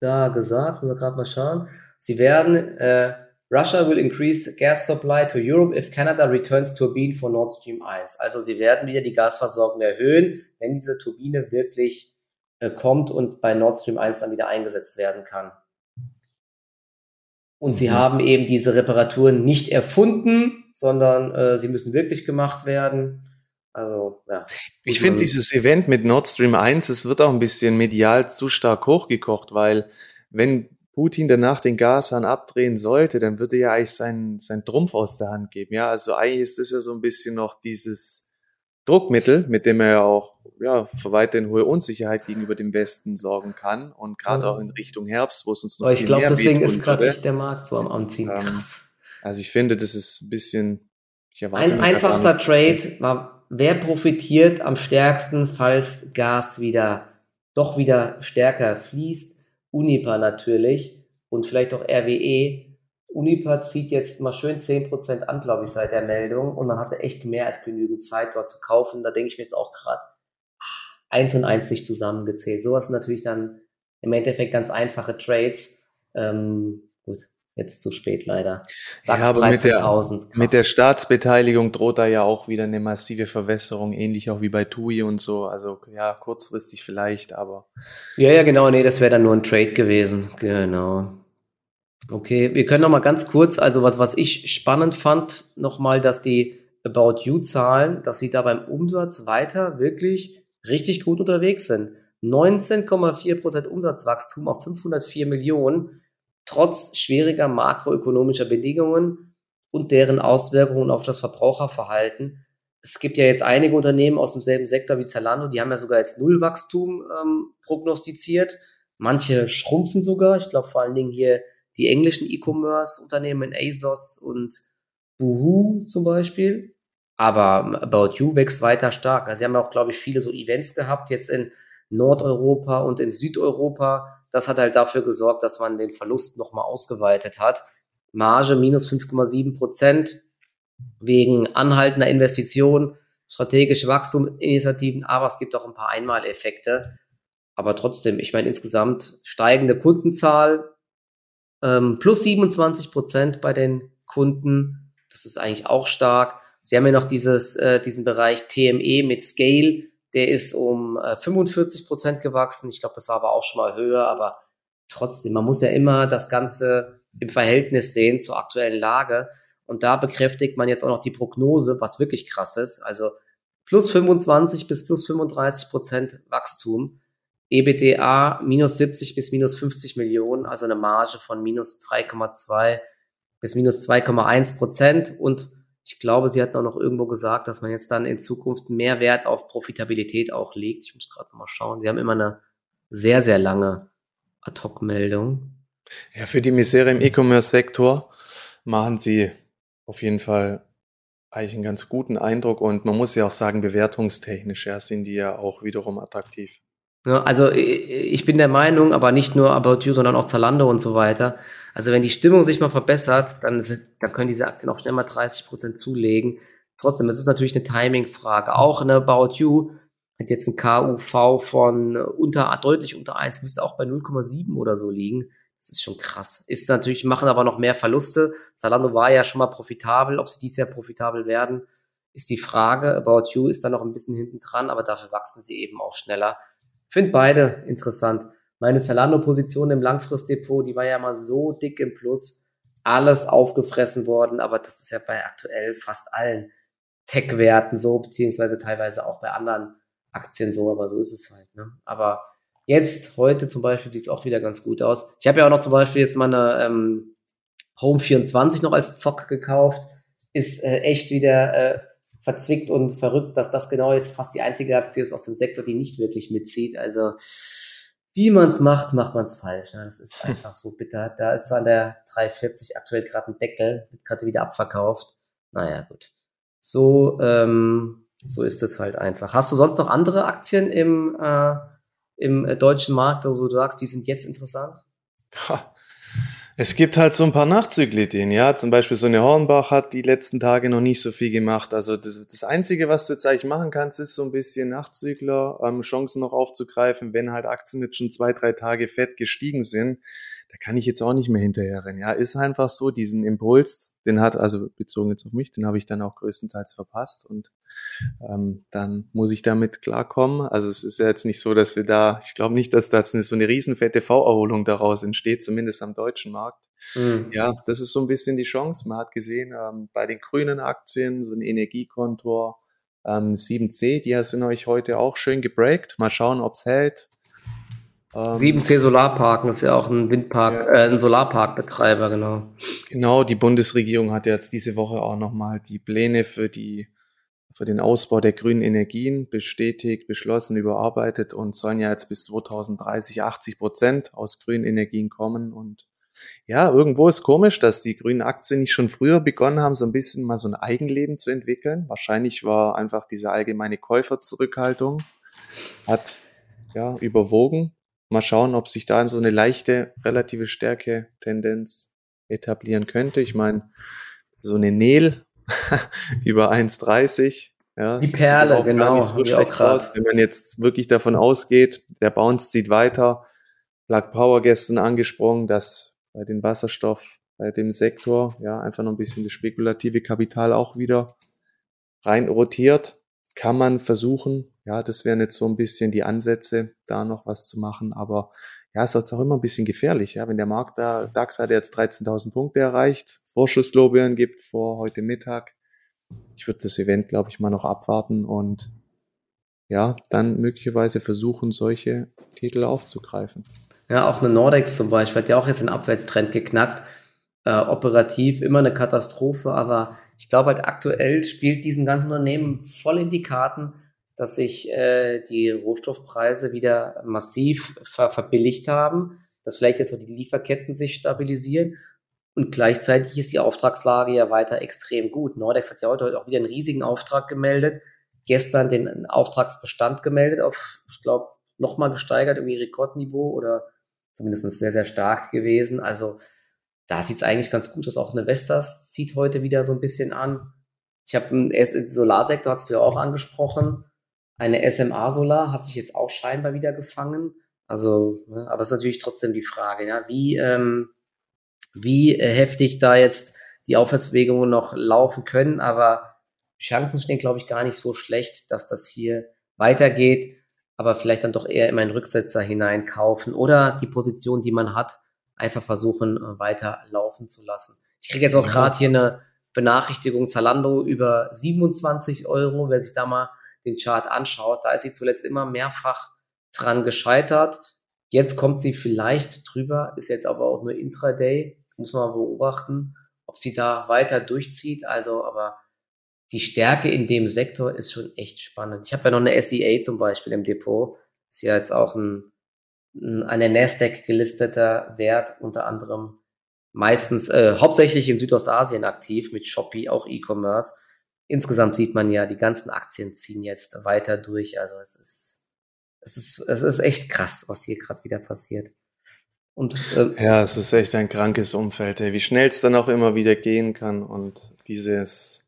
Speaker 1: da gesagt, wir gerade mal schauen, sie werden äh, Russia will increase gas supply to Europe if Canada returns turbine for Nord Stream 1. Also sie werden wieder die Gasversorgung erhöhen, wenn diese Turbine wirklich äh, kommt und bei Nord Stream 1 dann wieder eingesetzt werden kann. Und sie mhm. haben eben diese Reparaturen nicht erfunden, sondern äh, sie müssen wirklich gemacht werden. Also, ja.
Speaker 2: Ich finde dieses Event mit Nord Stream 1, es wird auch ein bisschen medial zu stark hochgekocht, weil wenn Putin danach den Gashahn abdrehen sollte, dann würde er eigentlich seinen, seinen Trumpf aus der Hand geben. Ja, also eigentlich ist das ja so ein bisschen noch dieses Druckmittel, mit dem er ja auch ja, für weiterhin hohe Unsicherheit gegenüber dem Westen sorgen kann und gerade ja. auch in Richtung Herbst, wo es uns noch
Speaker 1: Aber ich glaube, deswegen ist gerade nicht der Markt so am Anziehen.
Speaker 2: Ähm, Krass. Also ich finde, das ist ein bisschen.
Speaker 1: Ich erwarte Ein einfachster Trade war, wer profitiert am stärksten, falls Gas wieder doch wieder stärker fließt? Unipa natürlich und vielleicht auch RWE. Unipa zieht jetzt mal schön 10% an, glaube ich, seit der Meldung und man hatte echt mehr als genügend Zeit dort zu kaufen. Da denke ich mir jetzt auch gerade, eins und eins nicht zusammengezählt. Sowas sind natürlich dann im Endeffekt ganz einfache Trades. Ähm, gut, jetzt zu spät leider.
Speaker 2: DAX ja, aber mit der, mit der Staatsbeteiligung droht da ja auch wieder eine massive Verwässerung, ähnlich auch wie bei TUI und so. Also ja, kurzfristig vielleicht, aber.
Speaker 1: Ja, ja, genau, nee, das wäre dann nur ein Trade gewesen. Genau. Okay, wir können noch mal ganz kurz, also was, was ich spannend fand, noch mal, dass die About You-Zahlen, dass sie da beim Umsatz weiter wirklich richtig gut unterwegs sind. 19,4% Umsatzwachstum auf 504 Millionen, trotz schwieriger makroökonomischer Bedingungen und deren Auswirkungen auf das Verbraucherverhalten. Es gibt ja jetzt einige Unternehmen aus demselben Sektor wie Zalando, die haben ja sogar jetzt Nullwachstum ähm, prognostiziert. Manche schrumpfen sogar. Ich glaube vor allen Dingen hier die englischen E-Commerce-Unternehmen ASOS und Boohoo zum Beispiel. Aber About You wächst weiter stark. Also sie haben ja auch, glaube ich, viele so Events gehabt, jetzt in Nordeuropa und in Südeuropa. Das hat halt dafür gesorgt, dass man den Verlust nochmal ausgeweitet hat. Marge minus 5,7 Prozent wegen anhaltender Investitionen, strategische Wachstumsinitiativen, aber es gibt auch ein paar Einmaleffekte. Aber trotzdem, ich meine insgesamt steigende Kundenzahl, ähm, plus 27 Prozent bei den Kunden. Das ist eigentlich auch stark. Sie haben ja noch dieses, äh, diesen Bereich TME mit Scale, der ist um äh, 45 Prozent gewachsen. Ich glaube, das war aber auch schon mal höher, aber trotzdem, man muss ja immer das Ganze im Verhältnis sehen zur aktuellen Lage. Und da bekräftigt man jetzt auch noch die Prognose, was wirklich krass ist. Also plus 25 bis plus 35 Prozent Wachstum. EBDA minus 70 bis minus 50 Millionen, also eine Marge von minus 3,2 bis minus 2,1 Prozent. Und ich glaube, sie hatten auch noch irgendwo gesagt, dass man jetzt dann in Zukunft mehr Wert auf Profitabilität auch legt. Ich muss gerade mal schauen. Sie haben immer eine sehr, sehr lange Ad-Hoc-Meldung.
Speaker 2: Ja, für die Misere im E-Commerce-Sektor machen sie auf jeden Fall eigentlich einen ganz guten Eindruck und man muss ja auch sagen, bewertungstechnisch ja, sind die ja auch wiederum attraktiv.
Speaker 1: Ja, also ich bin der Meinung, aber nicht nur About You, sondern auch Zalando und so weiter. Also wenn die Stimmung sich mal verbessert, dann, dann können diese Aktien auch schnell mal 30 Prozent zulegen. Trotzdem, das ist natürlich eine Timing-Frage. Auch eine About You hat jetzt ein KUV von unter, deutlich unter 1, müsste auch bei 0,7 oder so liegen. Das ist schon krass. Ist natürlich, machen aber noch mehr Verluste. Zalando war ja schon mal profitabel. Ob sie dies Jahr profitabel werden, ist die Frage. About You ist da noch ein bisschen hinten dran, aber dafür wachsen sie eben auch schneller. Finde beide interessant. Meine Zalando-Position im Langfristdepot, die war ja mal so dick im Plus. Alles aufgefressen worden, aber das ist ja bei aktuell fast allen Tech-Werten so, beziehungsweise teilweise auch bei anderen Aktien so, aber so ist es halt. Ne? Aber jetzt, heute zum Beispiel, sieht es auch wieder ganz gut aus. Ich habe ja auch noch zum Beispiel jetzt meine ähm, Home 24 noch als Zock gekauft. Ist äh, echt wieder äh, verzwickt und verrückt, dass das genau jetzt fast die einzige Aktie ist aus dem Sektor, die nicht wirklich mitzieht. Also wie man es macht, macht man es falsch. Ne? Das ist einfach so bitter. Da ist an der 340 aktuell gerade ein Deckel, wird gerade wieder abverkauft. Naja, gut. So, ähm, so ist es halt einfach. Hast du sonst noch andere Aktien im, äh, im deutschen Markt, wo du sagst, die sind jetzt interessant?
Speaker 2: Ha, es gibt halt so ein paar Nachzüglideen, ja. Zum Beispiel so eine Hornbach hat die letzten Tage noch nicht so viel gemacht. Also das, das Einzige, was du jetzt eigentlich machen kannst, ist so ein bisschen Nachzügler, ähm, Chancen noch aufzugreifen, wenn halt Aktien jetzt schon zwei, drei Tage fett gestiegen sind da kann ich jetzt auch nicht mehr hinterherrennen. Ja, ist einfach so, diesen Impuls, den hat, also bezogen jetzt auf mich, den habe ich dann auch größtenteils verpasst und ähm, dann muss ich damit klarkommen. Also es ist ja jetzt nicht so, dass wir da, ich glaube nicht, dass da jetzt so eine riesenfette V-Erholung daraus entsteht, zumindest am deutschen Markt. Mhm. Ja, das ist so ein bisschen die Chance. Man hat gesehen, ähm, bei den grünen Aktien, so ein Energiekontor, ähm, 7C, die sind euch heute auch schön gebreakt. Mal schauen, ob's hält.
Speaker 1: Ähm, 7C Solarparken ist ja auch ein Windpark, ja. äh, ein Solarparkbetreiber, genau.
Speaker 2: Genau, die Bundesregierung hat jetzt diese Woche auch nochmal die Pläne für die für den Ausbau der grünen Energien bestätigt, beschlossen, überarbeitet und sollen ja jetzt bis 2030 80 Prozent aus grünen Energien kommen. Und ja, irgendwo ist komisch, dass die grünen Aktien nicht schon früher begonnen haben, so ein bisschen mal so ein Eigenleben zu entwickeln. Wahrscheinlich war einfach diese allgemeine Käuferzurückhaltung, hat ja überwogen. Mal schauen, ob sich da so eine leichte, relative Stärke-Tendenz etablieren könnte. Ich meine, so eine Nel über 1,30. Ja,
Speaker 1: die Perle, genau.
Speaker 2: So schlecht aus, wenn man jetzt wirklich davon ausgeht, der Bounce zieht weiter. Plug Power gestern angesprochen, dass bei den Wasserstoff, bei dem Sektor, ja, einfach noch ein bisschen das spekulative Kapital auch wieder rein rotiert. Kann man versuchen, ja, das wären jetzt so ein bisschen die Ansätze, da noch was zu machen, aber ja, ist auch immer ein bisschen gefährlich, ja, wenn der Markt da, DAX hat jetzt 13.000 Punkte erreicht, Vorschusslorbeeren gibt vor heute Mittag. Ich würde das Event, glaube ich, mal noch abwarten und ja, dann möglicherweise versuchen, solche Titel aufzugreifen.
Speaker 1: Ja, auch eine Nordex zum Beispiel hat ja auch jetzt einen Abwärtstrend geknackt. Äh, operativ immer eine Katastrophe, aber ich glaube halt aktuell spielt diesen ganzen Unternehmen voll in die Karten, dass sich äh, die Rohstoffpreise wieder massiv ver verbilligt haben, dass vielleicht jetzt auch die Lieferketten sich stabilisieren und gleichzeitig ist die Auftragslage ja weiter extrem gut. Nordex hat ja heute auch wieder einen riesigen Auftrag gemeldet, gestern den Auftragsbestand gemeldet auf, ich glaube, nochmal gesteigert, irgendwie Rekordniveau oder zumindest sehr, sehr stark gewesen. Also da sieht es eigentlich ganz gut aus. Auch eine Vestas zieht heute wieder so ein bisschen an. Ich habe einen Solarsektor, hast du ja auch angesprochen. Eine SMA Solar hat sich jetzt auch scheinbar wieder gefangen. Also, ne, aber es ist natürlich trotzdem die Frage, ja, wie, ähm, wie heftig da jetzt die Aufwärtsbewegungen noch laufen können. Aber Chancen stehen, glaube ich, gar nicht so schlecht, dass das hier weitergeht. Aber vielleicht dann doch eher in meinen Rücksetzer hineinkaufen oder die Position, die man hat, einfach versuchen, äh, weiter laufen zu lassen. Ich kriege jetzt auch gerade hier eine Benachrichtigung Zalando über 27 Euro, wer sich da mal den Chart anschaut, da ist sie zuletzt immer mehrfach dran gescheitert. Jetzt kommt sie vielleicht drüber, ist jetzt aber auch nur Intraday, muss man beobachten, ob sie da weiter durchzieht. Also, aber die Stärke in dem Sektor ist schon echt spannend. Ich habe ja noch eine SEA zum Beispiel im Depot. Ist ja jetzt auch ein, ein eine Nasdaq gelisteter Wert, unter anderem meistens, äh, hauptsächlich in Südostasien aktiv, mit Shopee, auch E-Commerce insgesamt sieht man ja, die ganzen Aktien ziehen jetzt weiter durch. Also es ist, es ist, es ist echt krass, was hier gerade wieder passiert.
Speaker 2: Und, äh, ja, es ist echt ein krankes Umfeld, ey. wie schnell es dann auch immer wieder gehen kann und dieses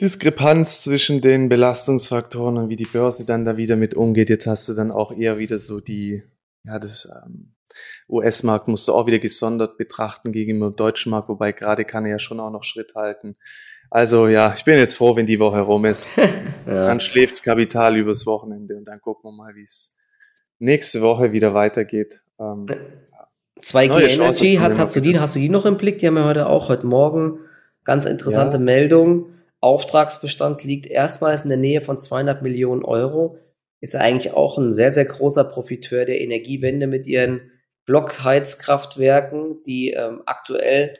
Speaker 2: Diskrepanz zwischen den Belastungsfaktoren und wie die Börse dann da wieder mit umgeht. Jetzt hast du dann auch eher wieder so die, ja, das ähm, US-Markt musst du auch wieder gesondert betrachten gegenüber dem deutschen Markt, wobei gerade kann er ja schon auch noch Schritt halten. Also ja, ich bin jetzt froh, wenn die Woche rum ist. ja. Dann schläft's Kapital übers Wochenende und dann gucken wir mal, wie es nächste Woche wieder weitergeht. Ähm,
Speaker 1: 2G äh, Energy, hast, hast, du die, hast du die noch im Blick? Die haben ja heute auch heute Morgen ganz interessante ja. Meldung. Auftragsbestand liegt erstmals in der Nähe von 200 Millionen Euro. Ist ja eigentlich auch ein sehr, sehr großer Profiteur der Energiewende mit ihren Blockheizkraftwerken, die ähm, aktuell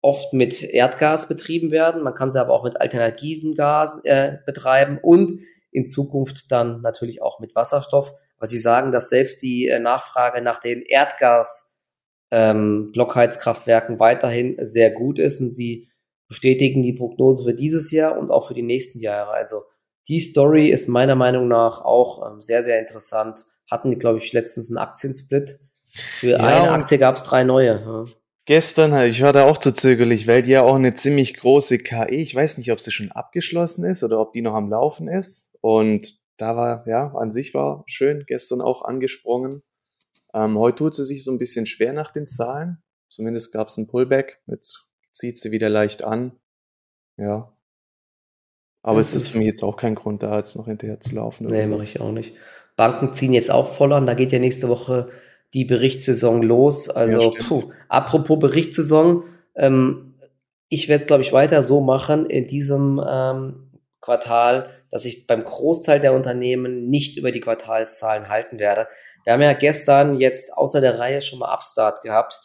Speaker 1: oft mit Erdgas betrieben werden. Man kann sie aber auch mit alternativen Gas äh, betreiben und in Zukunft dann natürlich auch mit Wasserstoff. Aber sie sagen, dass selbst die äh, Nachfrage nach den Erdgas ähm, weiterhin sehr gut ist und sie bestätigen die Prognose für dieses Jahr und auch für die nächsten Jahre. Also die Story ist meiner Meinung nach auch ähm, sehr, sehr interessant. Hatten glaube ich, letztens einen Aktiensplit. Für ja, eine Aktie gab es drei neue. Ja.
Speaker 2: Gestern, ich war da auch zu zögerlich, weil die ja auch eine ziemlich große KI, ich weiß nicht, ob sie schon abgeschlossen ist oder ob die noch am Laufen ist. Und da war, ja, an sich war schön, gestern auch angesprungen. Ähm, heute tut sie sich so ein bisschen schwer nach den Zahlen. Zumindest gab es ein Pullback. Jetzt zieht sie wieder leicht an. Ja. Aber das es ist für mich jetzt auch kein Grund, da jetzt noch hinterher zu laufen.
Speaker 1: Nee, mache ich auch nicht. Banken ziehen jetzt auch voll an. Da geht ja nächste Woche die Berichtssaison los. Also, ja, puh, apropos Berichtssaison, ähm, ich werde es, glaube ich, weiter so machen in diesem ähm, Quartal, dass ich beim Großteil der Unternehmen nicht über die Quartalszahlen halten werde. Wir haben ja gestern jetzt außer der Reihe schon mal Upstart gehabt,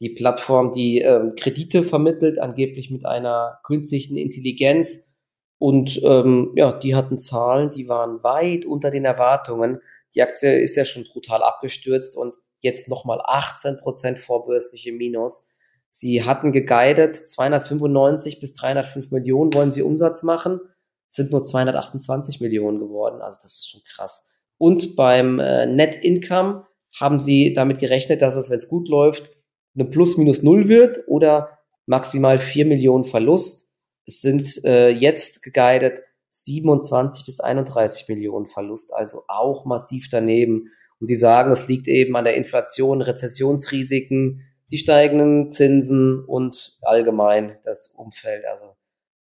Speaker 1: die Plattform, die ähm, Kredite vermittelt, angeblich mit einer künstlichen Intelligenz. Und ähm, ja, die hatten Zahlen, die waren weit unter den Erwartungen. Die Aktie ist ja schon brutal abgestürzt und jetzt nochmal 18 Prozent vorbörsliche Minus. Sie hatten geguidet, 295 bis 305 Millionen wollen sie Umsatz machen, sind nur 228 Millionen geworden. Also das ist schon krass. Und beim äh, Net Income haben sie damit gerechnet, dass es, wenn es gut läuft, eine Plus-Minus Null wird oder maximal 4 Millionen Verlust. Es sind äh, jetzt geguidet 27 bis 31 Millionen Verlust, also auch massiv daneben. Und sie sagen, es liegt eben an der Inflation, Rezessionsrisiken, die steigenden Zinsen und allgemein das Umfeld. Also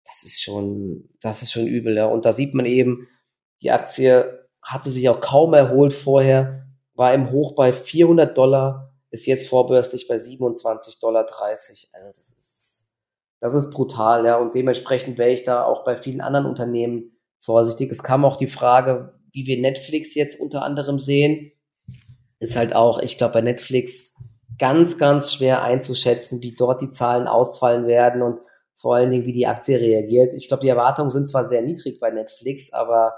Speaker 1: das ist schon, das ist schon übel. Ja. Und da sieht man eben, die Aktie hatte sich auch kaum erholt vorher, war im Hoch bei 400 Dollar, ist jetzt vorbörslich bei 27,30 Dollar. Also das ist, das ist brutal, ja. Und dementsprechend wäre ich da auch bei vielen anderen Unternehmen vorsichtig. Es kam auch die Frage, wie wir Netflix jetzt unter anderem sehen. Ist halt auch, ich glaube, bei Netflix ganz, ganz schwer einzuschätzen, wie dort die Zahlen ausfallen werden und vor allen Dingen, wie die Aktie reagiert. Ich glaube, die Erwartungen sind zwar sehr niedrig bei Netflix, aber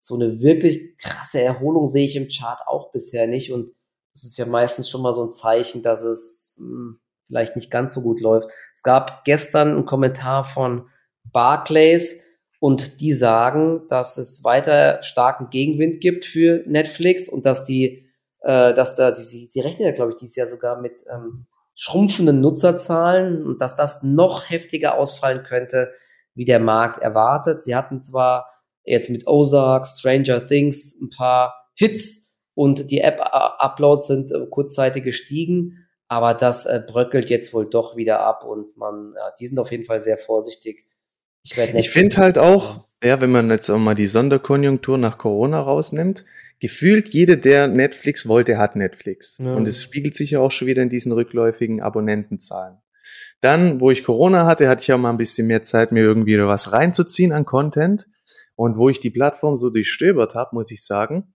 Speaker 1: so eine wirklich krasse Erholung sehe ich im Chart auch bisher nicht. Und das ist ja meistens schon mal so ein Zeichen, dass es mh, hm, vielleicht nicht ganz so gut läuft. Es gab gestern einen Kommentar von Barclays und die sagen, dass es weiter starken Gegenwind gibt für Netflix und dass die äh, dass da, die, die rechnen ja, glaube ich, dieses Jahr sogar mit ähm, schrumpfenden Nutzerzahlen und dass das noch heftiger ausfallen könnte, wie der Markt erwartet. Sie hatten zwar jetzt mit Ozark, Stranger Things ein paar Hits und die App-Uploads sind äh, kurzzeitig gestiegen, aber das äh, bröckelt jetzt wohl doch wieder ab und man, ja, die sind auf jeden Fall sehr vorsichtig.
Speaker 2: Ich, ich finde halt auch, ja, wenn man jetzt auch mal die Sonderkonjunktur nach Corona rausnimmt, gefühlt jeder, der Netflix wollte, hat Netflix. Ja. Und es spiegelt sich ja auch schon wieder in diesen rückläufigen Abonnentenzahlen. Dann, wo ich Corona hatte, hatte ich auch mal ein bisschen mehr Zeit, mir irgendwie was reinzuziehen an Content. Und wo ich die Plattform so durchstöbert habe, muss ich sagen,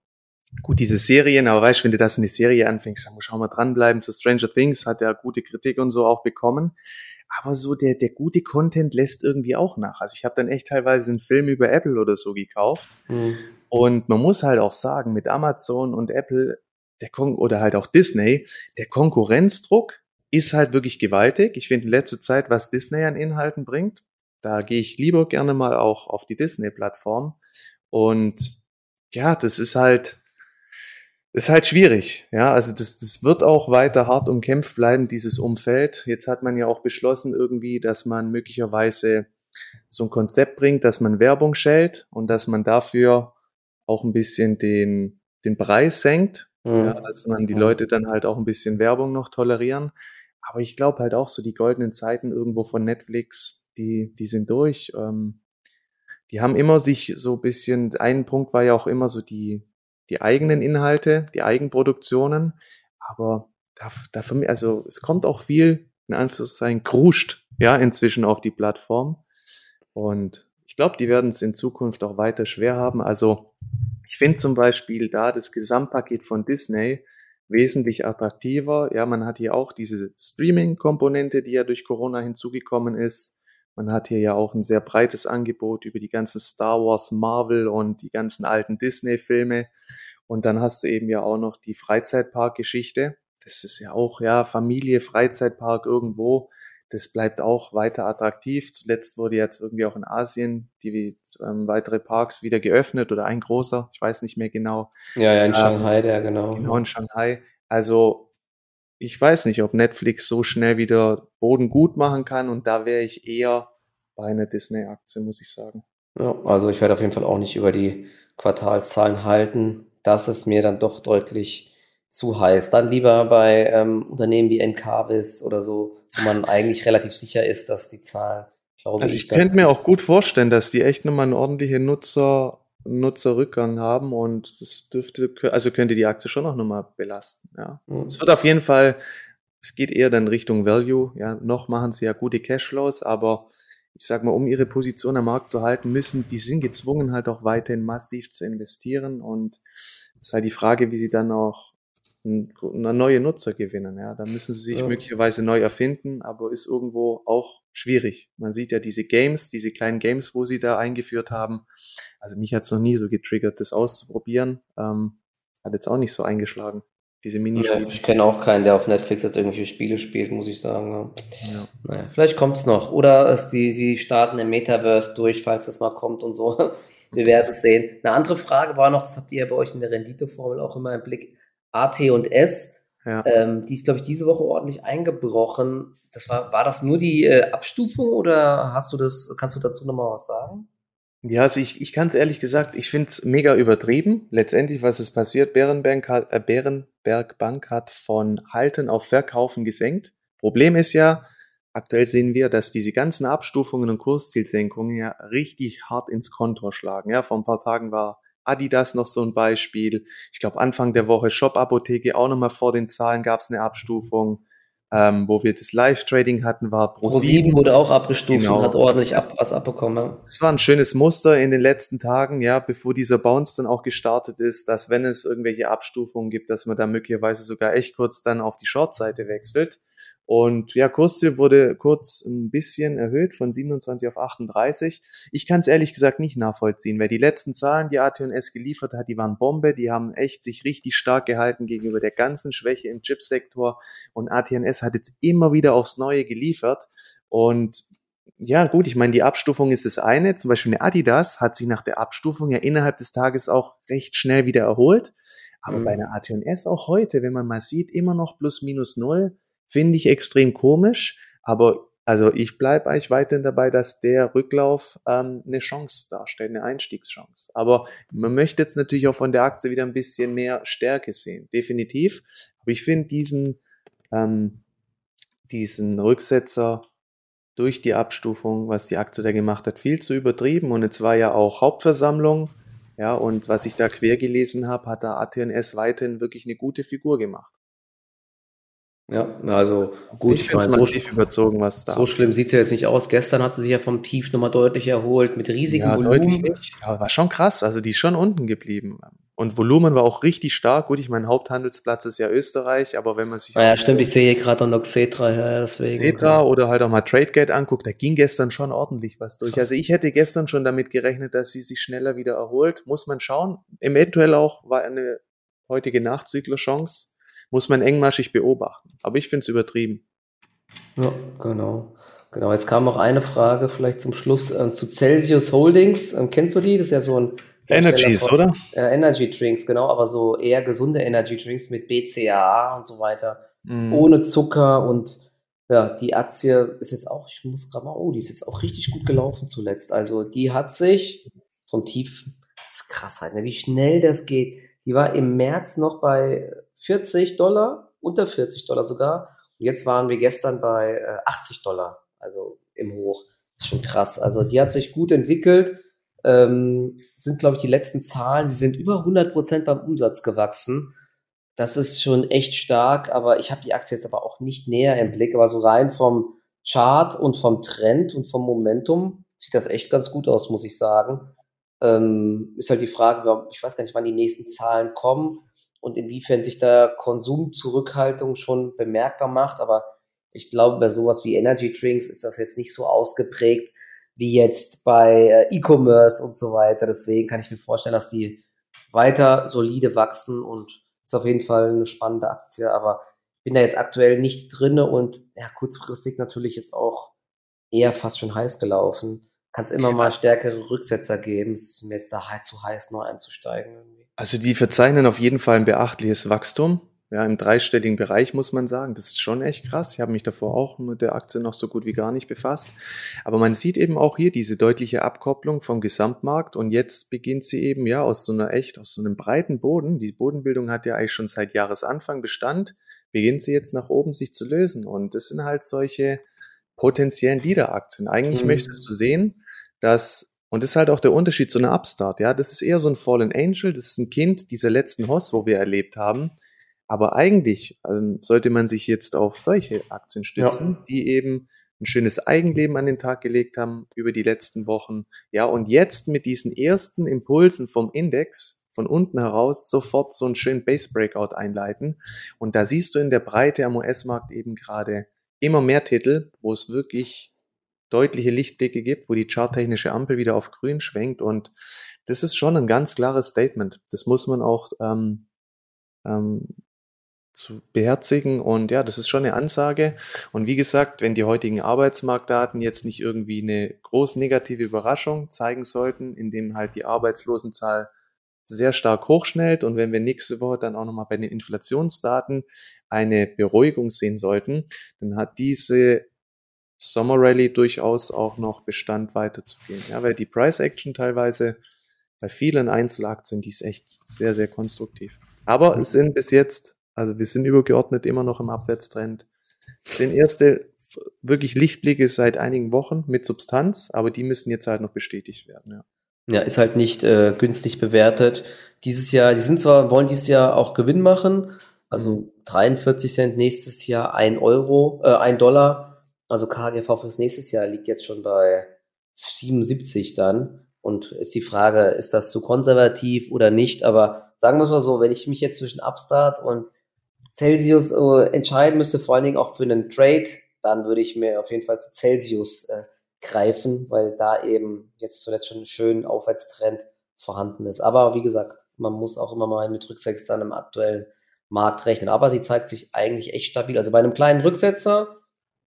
Speaker 2: gut, diese Serien, aber weißt du, wenn du das in die Serie anfängst, dann muss auch mal dranbleiben. Zu Stranger Things hat ja gute Kritik und so auch bekommen. Aber so der, der gute Content lässt irgendwie auch nach. Also ich habe dann echt teilweise einen Film über Apple oder so gekauft. Mhm. Und man muss halt auch sagen, mit Amazon und Apple der Kon oder halt auch Disney, der Konkurrenzdruck ist halt wirklich gewaltig. Ich finde in letzter Zeit, was Disney an Inhalten bringt, da gehe ich lieber gerne mal auch auf die Disney-Plattform. Und ja, das ist halt, ist halt schwierig. Ja, also das, das wird auch weiter hart umkämpft bleiben, dieses Umfeld. Jetzt hat man ja auch beschlossen irgendwie, dass man möglicherweise so ein Konzept bringt, dass man Werbung schält und dass man dafür auch ein bisschen den, den Preis senkt, mhm. ja, dass man die Leute dann halt auch ein bisschen Werbung noch tolerieren. Aber ich glaube halt auch so die goldenen Zeiten irgendwo von Netflix, die, die sind durch. Ähm, die haben immer sich so ein bisschen, ein Punkt war ja auch immer so die, die eigenen Inhalte, die Eigenproduktionen. Aber dafür, also es kommt auch viel, in Anführungszeichen, kruscht, ja, inzwischen auf die Plattform. Und ich glaube, die werden es in Zukunft auch weiter schwer haben. Also ich finde zum Beispiel da das Gesamtpaket von Disney wesentlich attraktiver. Ja, man hat hier auch diese Streaming-Komponente, die ja durch Corona hinzugekommen ist. Man hat hier ja auch ein sehr breites Angebot über die ganzen Star Wars, Marvel und die ganzen alten Disney-Filme. Und dann hast du eben ja auch noch die Freizeitpark-Geschichte. Das ist ja auch, ja, Familie, Freizeitpark irgendwo. Das bleibt auch weiter attraktiv. Zuletzt wurde jetzt irgendwie auch in Asien die ähm, weitere Parks wieder geöffnet oder ein großer, ich weiß nicht mehr genau.
Speaker 1: Ja, ja, in ähm, Shanghai, der genau.
Speaker 2: Genau, in Shanghai. Also ich weiß nicht, ob Netflix so schnell wieder Boden gut machen kann und da wäre ich eher bei einer Disney-Aktie, muss ich sagen.
Speaker 1: Ja, also ich werde auf jeden Fall auch nicht über die Quartalszahlen halten. Das ist mir dann doch deutlich zu heiß. Dann lieber bei ähm, Unternehmen wie Encarvis oder so wo man eigentlich relativ sicher ist, dass die Zahlen,
Speaker 2: glaube also ich. Also ich könnte mir auch gut vorstellen, dass die echt nochmal einen ordentlichen Nutzer, Nutzerrückgang haben und das dürfte, also könnte die Aktie schon noch nochmal belasten. Ja. Mhm. Es wird auf jeden Fall, es geht eher dann Richtung Value. Ja, noch machen sie ja gute Cashflows, aber ich sag mal, um ihre Position am Markt zu halten, müssen, die sind gezwungen halt auch weiterhin massiv zu investieren und es ist halt die Frage, wie sie dann auch neue Nutzer gewinnen. Ja, da müssen sie sich ja. möglicherweise neu erfinden, aber ist irgendwo auch schwierig. Man sieht ja diese Games, diese kleinen Games, wo sie da eingeführt haben. Also mich hat es noch nie so getriggert, das auszuprobieren. Ähm, hat jetzt auch nicht so eingeschlagen. Diese Minispiele.
Speaker 1: Ja, ich kenne auch keinen, der auf Netflix jetzt irgendwelche Spiele spielt, muss ich sagen. Ja. Naja, vielleicht kommt's noch. Oder ist die, sie starten im Metaverse durch, falls das mal kommt und so. Wir werden es sehen. Eine andere Frage war noch, das habt ihr ja bei euch in der Renditeformel auch immer im Blick. AT und S. Ja. Ähm, die ist, glaube ich, diese Woche ordentlich eingebrochen. Das war, war das nur die äh, Abstufung oder hast du das, kannst du dazu nochmal was sagen?
Speaker 2: Ja, also ich, ich kann ehrlich gesagt, ich finde es mega übertrieben. Letztendlich, was ist passiert? Bärenberg hat, äh, Bärenberg Bank hat von Halten auf Verkaufen gesenkt. Problem ist ja, aktuell sehen wir, dass diese ganzen Abstufungen und Kurszielsenkungen ja richtig hart ins Kontor schlagen. Ja, vor ein paar Tagen war Adidas noch so ein Beispiel. Ich glaube, Anfang der Woche Shop-Apotheke auch nochmal vor den Zahlen gab es eine Abstufung ähm, wo wir das Live-Trading hatten, war
Speaker 1: Pro7. Pro wurde auch abgestuft genau. und hat ordentlich ab, was abbekommen. Ja.
Speaker 2: Das war ein schönes Muster in den letzten Tagen, ja, bevor dieser Bounce dann auch gestartet ist, dass wenn es irgendwelche Abstufungen gibt, dass man da möglicherweise sogar echt kurz dann auf die Short-Seite wechselt. Und ja, Kursziel wurde kurz ein bisschen erhöht von 27 auf 38. Ich kann es ehrlich gesagt nicht nachvollziehen, weil die letzten Zahlen, die AT&S geliefert hat, die waren Bombe. Die haben echt sich richtig stark gehalten gegenüber der ganzen Schwäche im Chipsektor. Und AT&S hat jetzt immer wieder aufs Neue geliefert. Und ja, gut, ich meine, die Abstufung ist das eine. Zum Beispiel eine Adidas hat sich nach der Abstufung ja innerhalb des Tages auch recht schnell wieder erholt. Aber mhm. bei einer AT&S auch heute, wenn man mal sieht, immer noch plus minus null. Finde ich extrem komisch, aber also ich bleibe eigentlich weiterhin dabei, dass der Rücklauf ähm, eine Chance darstellt, eine Einstiegschance. Aber man möchte jetzt natürlich auch von der Aktie wieder ein bisschen mehr Stärke sehen, definitiv. Aber ich finde diesen, ähm, diesen Rücksetzer durch die Abstufung, was die Aktie da gemacht hat, viel zu übertrieben. Und es war ja auch Hauptversammlung. Ja, und was ich da quer gelesen habe, hat da ATNS weiterhin wirklich eine gute Figur gemacht.
Speaker 1: Ja, also gut,
Speaker 2: ich, ich meine, so, überzogen, was
Speaker 1: da so schlimm sieht es ja jetzt nicht aus. Gestern hat sie sich ja vom Tief nochmal deutlich erholt, mit riesigem ja, Volumen. Deutlich
Speaker 2: nicht. Aber war schon krass, also die ist schon unten geblieben. Und Volumen war auch richtig stark. Gut, ich mein Haupthandelsplatz ist ja Österreich, aber wenn man sich.
Speaker 1: Ja, stimmt, ich sehe gerade noch Xetra, ja, deswegen.
Speaker 2: Xetra oder halt auch mal TradeGate anguckt, da ging gestern schon ordentlich was durch. Also ich hätte gestern schon damit gerechnet, dass sie sich schneller wieder erholt. Muss man schauen. Eventuell auch war eine heutige Nachzüglerchance muss man engmaschig beobachten. Aber ich finde es übertrieben.
Speaker 1: Ja, genau. Genau, jetzt kam noch eine Frage vielleicht zum Schluss äh, zu Celsius Holdings. Ähm, kennst du die? Das ist ja so ein
Speaker 2: Energies, von, oder?
Speaker 1: Äh, Energy Drinks, genau, aber so eher gesunde Energy Drinks mit BCAA und so weiter. Mm. Ohne Zucker und ja, die Aktie ist jetzt auch, ich muss gerade mal, oh, die ist jetzt auch richtig gut gelaufen zuletzt. Also die hat sich vom Tief, das ist krass halt, ne, wie schnell das geht. Die war im März noch bei 40 Dollar, unter 40 Dollar sogar. Und jetzt waren wir gestern bei äh, 80 Dollar, also im Hoch. Das ist schon krass. Also die hat sich gut entwickelt. Ähm, sind, glaube ich, die letzten Zahlen. Sie sind über 100 Prozent beim Umsatz gewachsen. Das ist schon echt stark, aber ich habe die Aktie jetzt aber auch nicht näher im Blick. Aber so rein vom Chart und vom Trend und vom Momentum sieht das echt ganz gut aus, muss ich sagen. Ähm, ist halt die Frage, ich weiß gar nicht, wann die nächsten Zahlen kommen und inwiefern sich da Konsumzurückhaltung schon bemerkbar macht. Aber ich glaube, bei sowas wie Energy Drinks ist das jetzt nicht so ausgeprägt wie jetzt bei äh, E-Commerce und so weiter. Deswegen kann ich mir vorstellen, dass die weiter solide wachsen und ist auf jeden Fall eine spannende Aktie. Aber ich bin da jetzt aktuell nicht drinne und ja, kurzfristig natürlich jetzt auch eher fast schon heiß gelaufen. Kann es immer mal stärkere Rücksetzer geben. Es ist mir jetzt da zu heiß, neu einzusteigen.
Speaker 2: Also die verzeichnen auf jeden Fall ein beachtliches Wachstum. Ja, im dreistelligen Bereich muss man sagen. Das ist schon echt krass. Ich habe mich davor auch mit der Aktie noch so gut wie gar nicht befasst. Aber man sieht eben auch hier diese deutliche Abkopplung vom Gesamtmarkt. Und jetzt beginnt sie eben ja aus so einer echt, aus so einem breiten Boden. Die Bodenbildung hat ja eigentlich schon seit Jahresanfang Bestand. Beginnt sie jetzt nach oben sich zu lösen. Und das sind halt solche potenziellen Leader-Aktien. Eigentlich mhm. möchtest du sehen, dass und das ist halt auch der Unterschied zu einer Upstart. Ja, das ist eher so ein Fallen Angel. Das ist ein Kind dieser letzten Hoss, wo wir erlebt haben. Aber eigentlich ähm, sollte man sich jetzt auf solche Aktien stützen, ja. die eben ein schönes Eigenleben an den Tag gelegt haben über die letzten Wochen. Ja, und jetzt mit diesen ersten Impulsen vom Index von unten heraus sofort so einen schönen Base Breakout einleiten. Und da siehst du in der Breite am US-Markt eben gerade immer mehr Titel, wo es wirklich deutliche Lichtblicke gibt, wo die charttechnische Ampel wieder auf grün schwenkt. Und das ist schon ein ganz klares Statement. Das muss man auch ähm, ähm, zu beherzigen. Und ja, das ist schon eine Ansage. Und wie gesagt, wenn die heutigen Arbeitsmarktdaten jetzt nicht irgendwie eine groß negative Überraschung zeigen sollten, indem halt die Arbeitslosenzahl sehr stark hochschnellt und wenn wir nächste Woche dann auch nochmal bei den Inflationsdaten eine Beruhigung sehen sollten, dann hat diese Summer Rally durchaus auch noch Bestand weiterzugehen. Ja, weil die Price Action teilweise bei vielen Einzelaktien, die ist echt sehr, sehr konstruktiv. Aber es sind bis jetzt also wir sind übergeordnet immer noch im Abwärtstrend. Es sind erste wirklich Lichtblicke seit einigen Wochen mit Substanz, aber die müssen jetzt halt noch bestätigt werden. Ja.
Speaker 1: Ja, ist halt nicht äh, günstig bewertet. Dieses Jahr, die sind zwar, wollen dieses Jahr auch Gewinn machen, also 43 Cent nächstes Jahr, 1 Euro, äh, 1 Dollar. Also KGV fürs nächste Jahr liegt jetzt schon bei 77 dann. Und ist die Frage, ist das zu konservativ oder nicht? Aber sagen wir es mal so, wenn ich mich jetzt zwischen Upstart und Celsius äh, entscheiden müsste, vor allen Dingen auch für einen Trade, dann würde ich mir auf jeden Fall zu Celsius äh, greifen, weil da eben jetzt zuletzt schon ein schöner Aufwärtstrend vorhanden ist. Aber wie gesagt, man muss auch immer mal mit Rücksetzern im aktuellen Markt rechnen. Aber sie zeigt sich eigentlich echt stabil. Also bei einem kleinen Rücksetzer,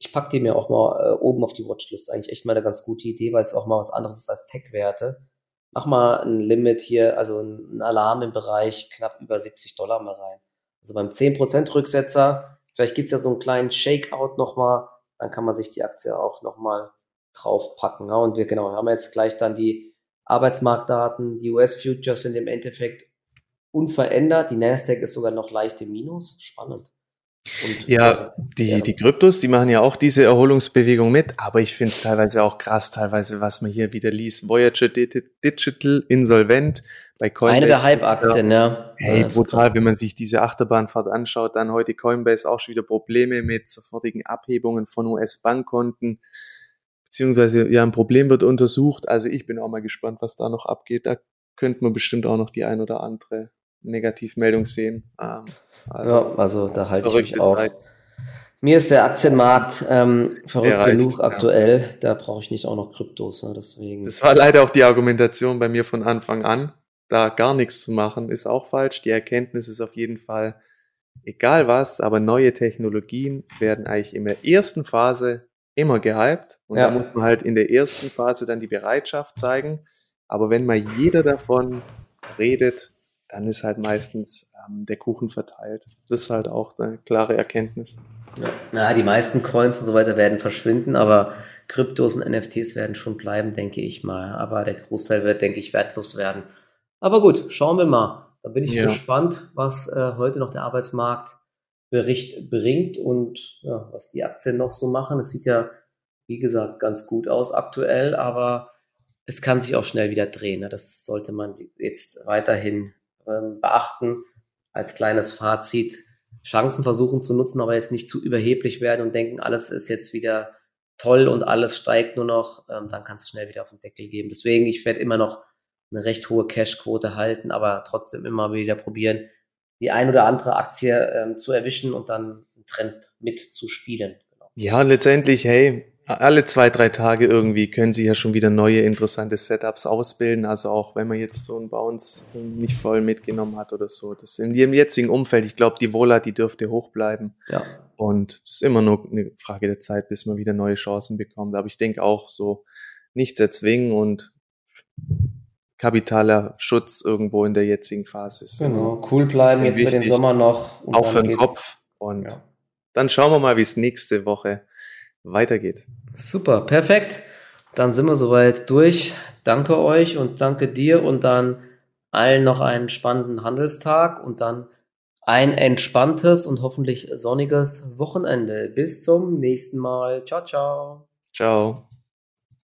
Speaker 1: ich packe die mir auch mal äh, oben auf die Watchlist. Eigentlich echt mal eine ganz gute Idee, weil es auch mal was anderes ist als Tech-Werte. Mach mal ein Limit hier, also ein Alarm im Bereich knapp über 70 Dollar mal rein. Also beim 10% Rücksetzer, vielleicht gibt's ja so einen kleinen Shakeout nochmal, dann kann man sich die Aktie auch nochmal draufpacken. Ja? Und wir genau, wir haben jetzt gleich dann die Arbeitsmarktdaten, die US-Futures sind im Endeffekt unverändert, die Nasdaq ist sogar noch leicht im Minus, spannend.
Speaker 2: Und, ja, äh, die, ja. die Kryptos, die machen ja auch diese Erholungsbewegung mit, aber ich finde es teilweise auch krass, teilweise, was man hier wieder liest. Voyager Digital insolvent bei
Speaker 1: Coinbase. Eine der Hype-Aktien, ja.
Speaker 2: Hey, ja, brutal, wenn man sich diese Achterbahnfahrt anschaut, dann heute Coinbase auch schon wieder Probleme mit sofortigen Abhebungen von US-Bankkonten, beziehungsweise ja, ein Problem wird untersucht. Also ich bin auch mal gespannt, was da noch abgeht. Da könnte man bestimmt auch noch die ein oder andere Negativmeldung sehen.
Speaker 1: Ähm, also, ja, also da halte ich mich auch. Zeit. Mir ist der Aktienmarkt ähm, verrückt reicht, genug aktuell, ja. da brauche ich nicht auch noch Kryptos. Ne, deswegen.
Speaker 2: Das war leider auch die Argumentation bei mir von Anfang an. Da gar nichts zu machen, ist auch falsch. Die Erkenntnis ist auf jeden Fall, egal was, aber neue Technologien werden eigentlich in der ersten Phase immer gehypt. Und ja. da muss man halt in der ersten Phase dann die Bereitschaft zeigen. Aber wenn mal jeder davon redet, dann ist halt meistens ähm, der Kuchen verteilt. Das ist halt auch eine klare Erkenntnis.
Speaker 1: Ja. Na, die meisten Coins und so weiter werden verschwinden, aber Kryptos und NFTs werden schon bleiben, denke ich mal. Aber der Großteil wird, denke ich, wertlos werden. Aber gut, schauen wir mal. Da bin ich ja. gespannt, was äh, heute noch der Arbeitsmarktbericht bringt und ja, was die Aktien noch so machen. Es sieht ja, wie gesagt, ganz gut aus aktuell, aber es kann sich auch schnell wieder drehen. Ne? Das sollte man jetzt weiterhin ähm, beachten als kleines Fazit. Chancen versuchen zu nutzen, aber jetzt nicht zu überheblich werden und denken, alles ist jetzt wieder toll und alles steigt nur noch, ähm, dann kann es schnell wieder auf den Deckel geben. Deswegen, ich werde immer noch eine recht hohe Cashquote halten, aber trotzdem immer wieder probieren, die ein oder andere Aktie ähm, zu erwischen und dann einen Trend mitzuspielen.
Speaker 2: Ja, letztendlich, hey, alle zwei, drei Tage irgendwie können sie ja schon wieder neue interessante Setups ausbilden. Also auch wenn man jetzt so einen Bounce nicht voll mitgenommen hat oder so. Das in ihrem jetzigen Umfeld, ich glaube, die Vola, die dürfte hoch bleiben. Ja. Und es ist immer nur eine Frage der Zeit, bis man wieder neue Chancen bekommt. Aber ich denke auch so, nichts erzwingen und kapitaler Schutz irgendwo in der jetzigen Phase ist.
Speaker 1: Genau, cool bleiben jetzt wichtig, für den Sommer noch.
Speaker 2: Auch für den Kopf. Und ja. dann schauen wir mal, wie es nächste Woche weitergeht.
Speaker 1: Super, perfekt. Dann sind wir soweit durch. Danke euch und danke dir und dann allen noch einen spannenden Handelstag und dann ein entspanntes und hoffentlich sonniges Wochenende. Bis zum nächsten Mal. Ciao, ciao.
Speaker 2: Ciao.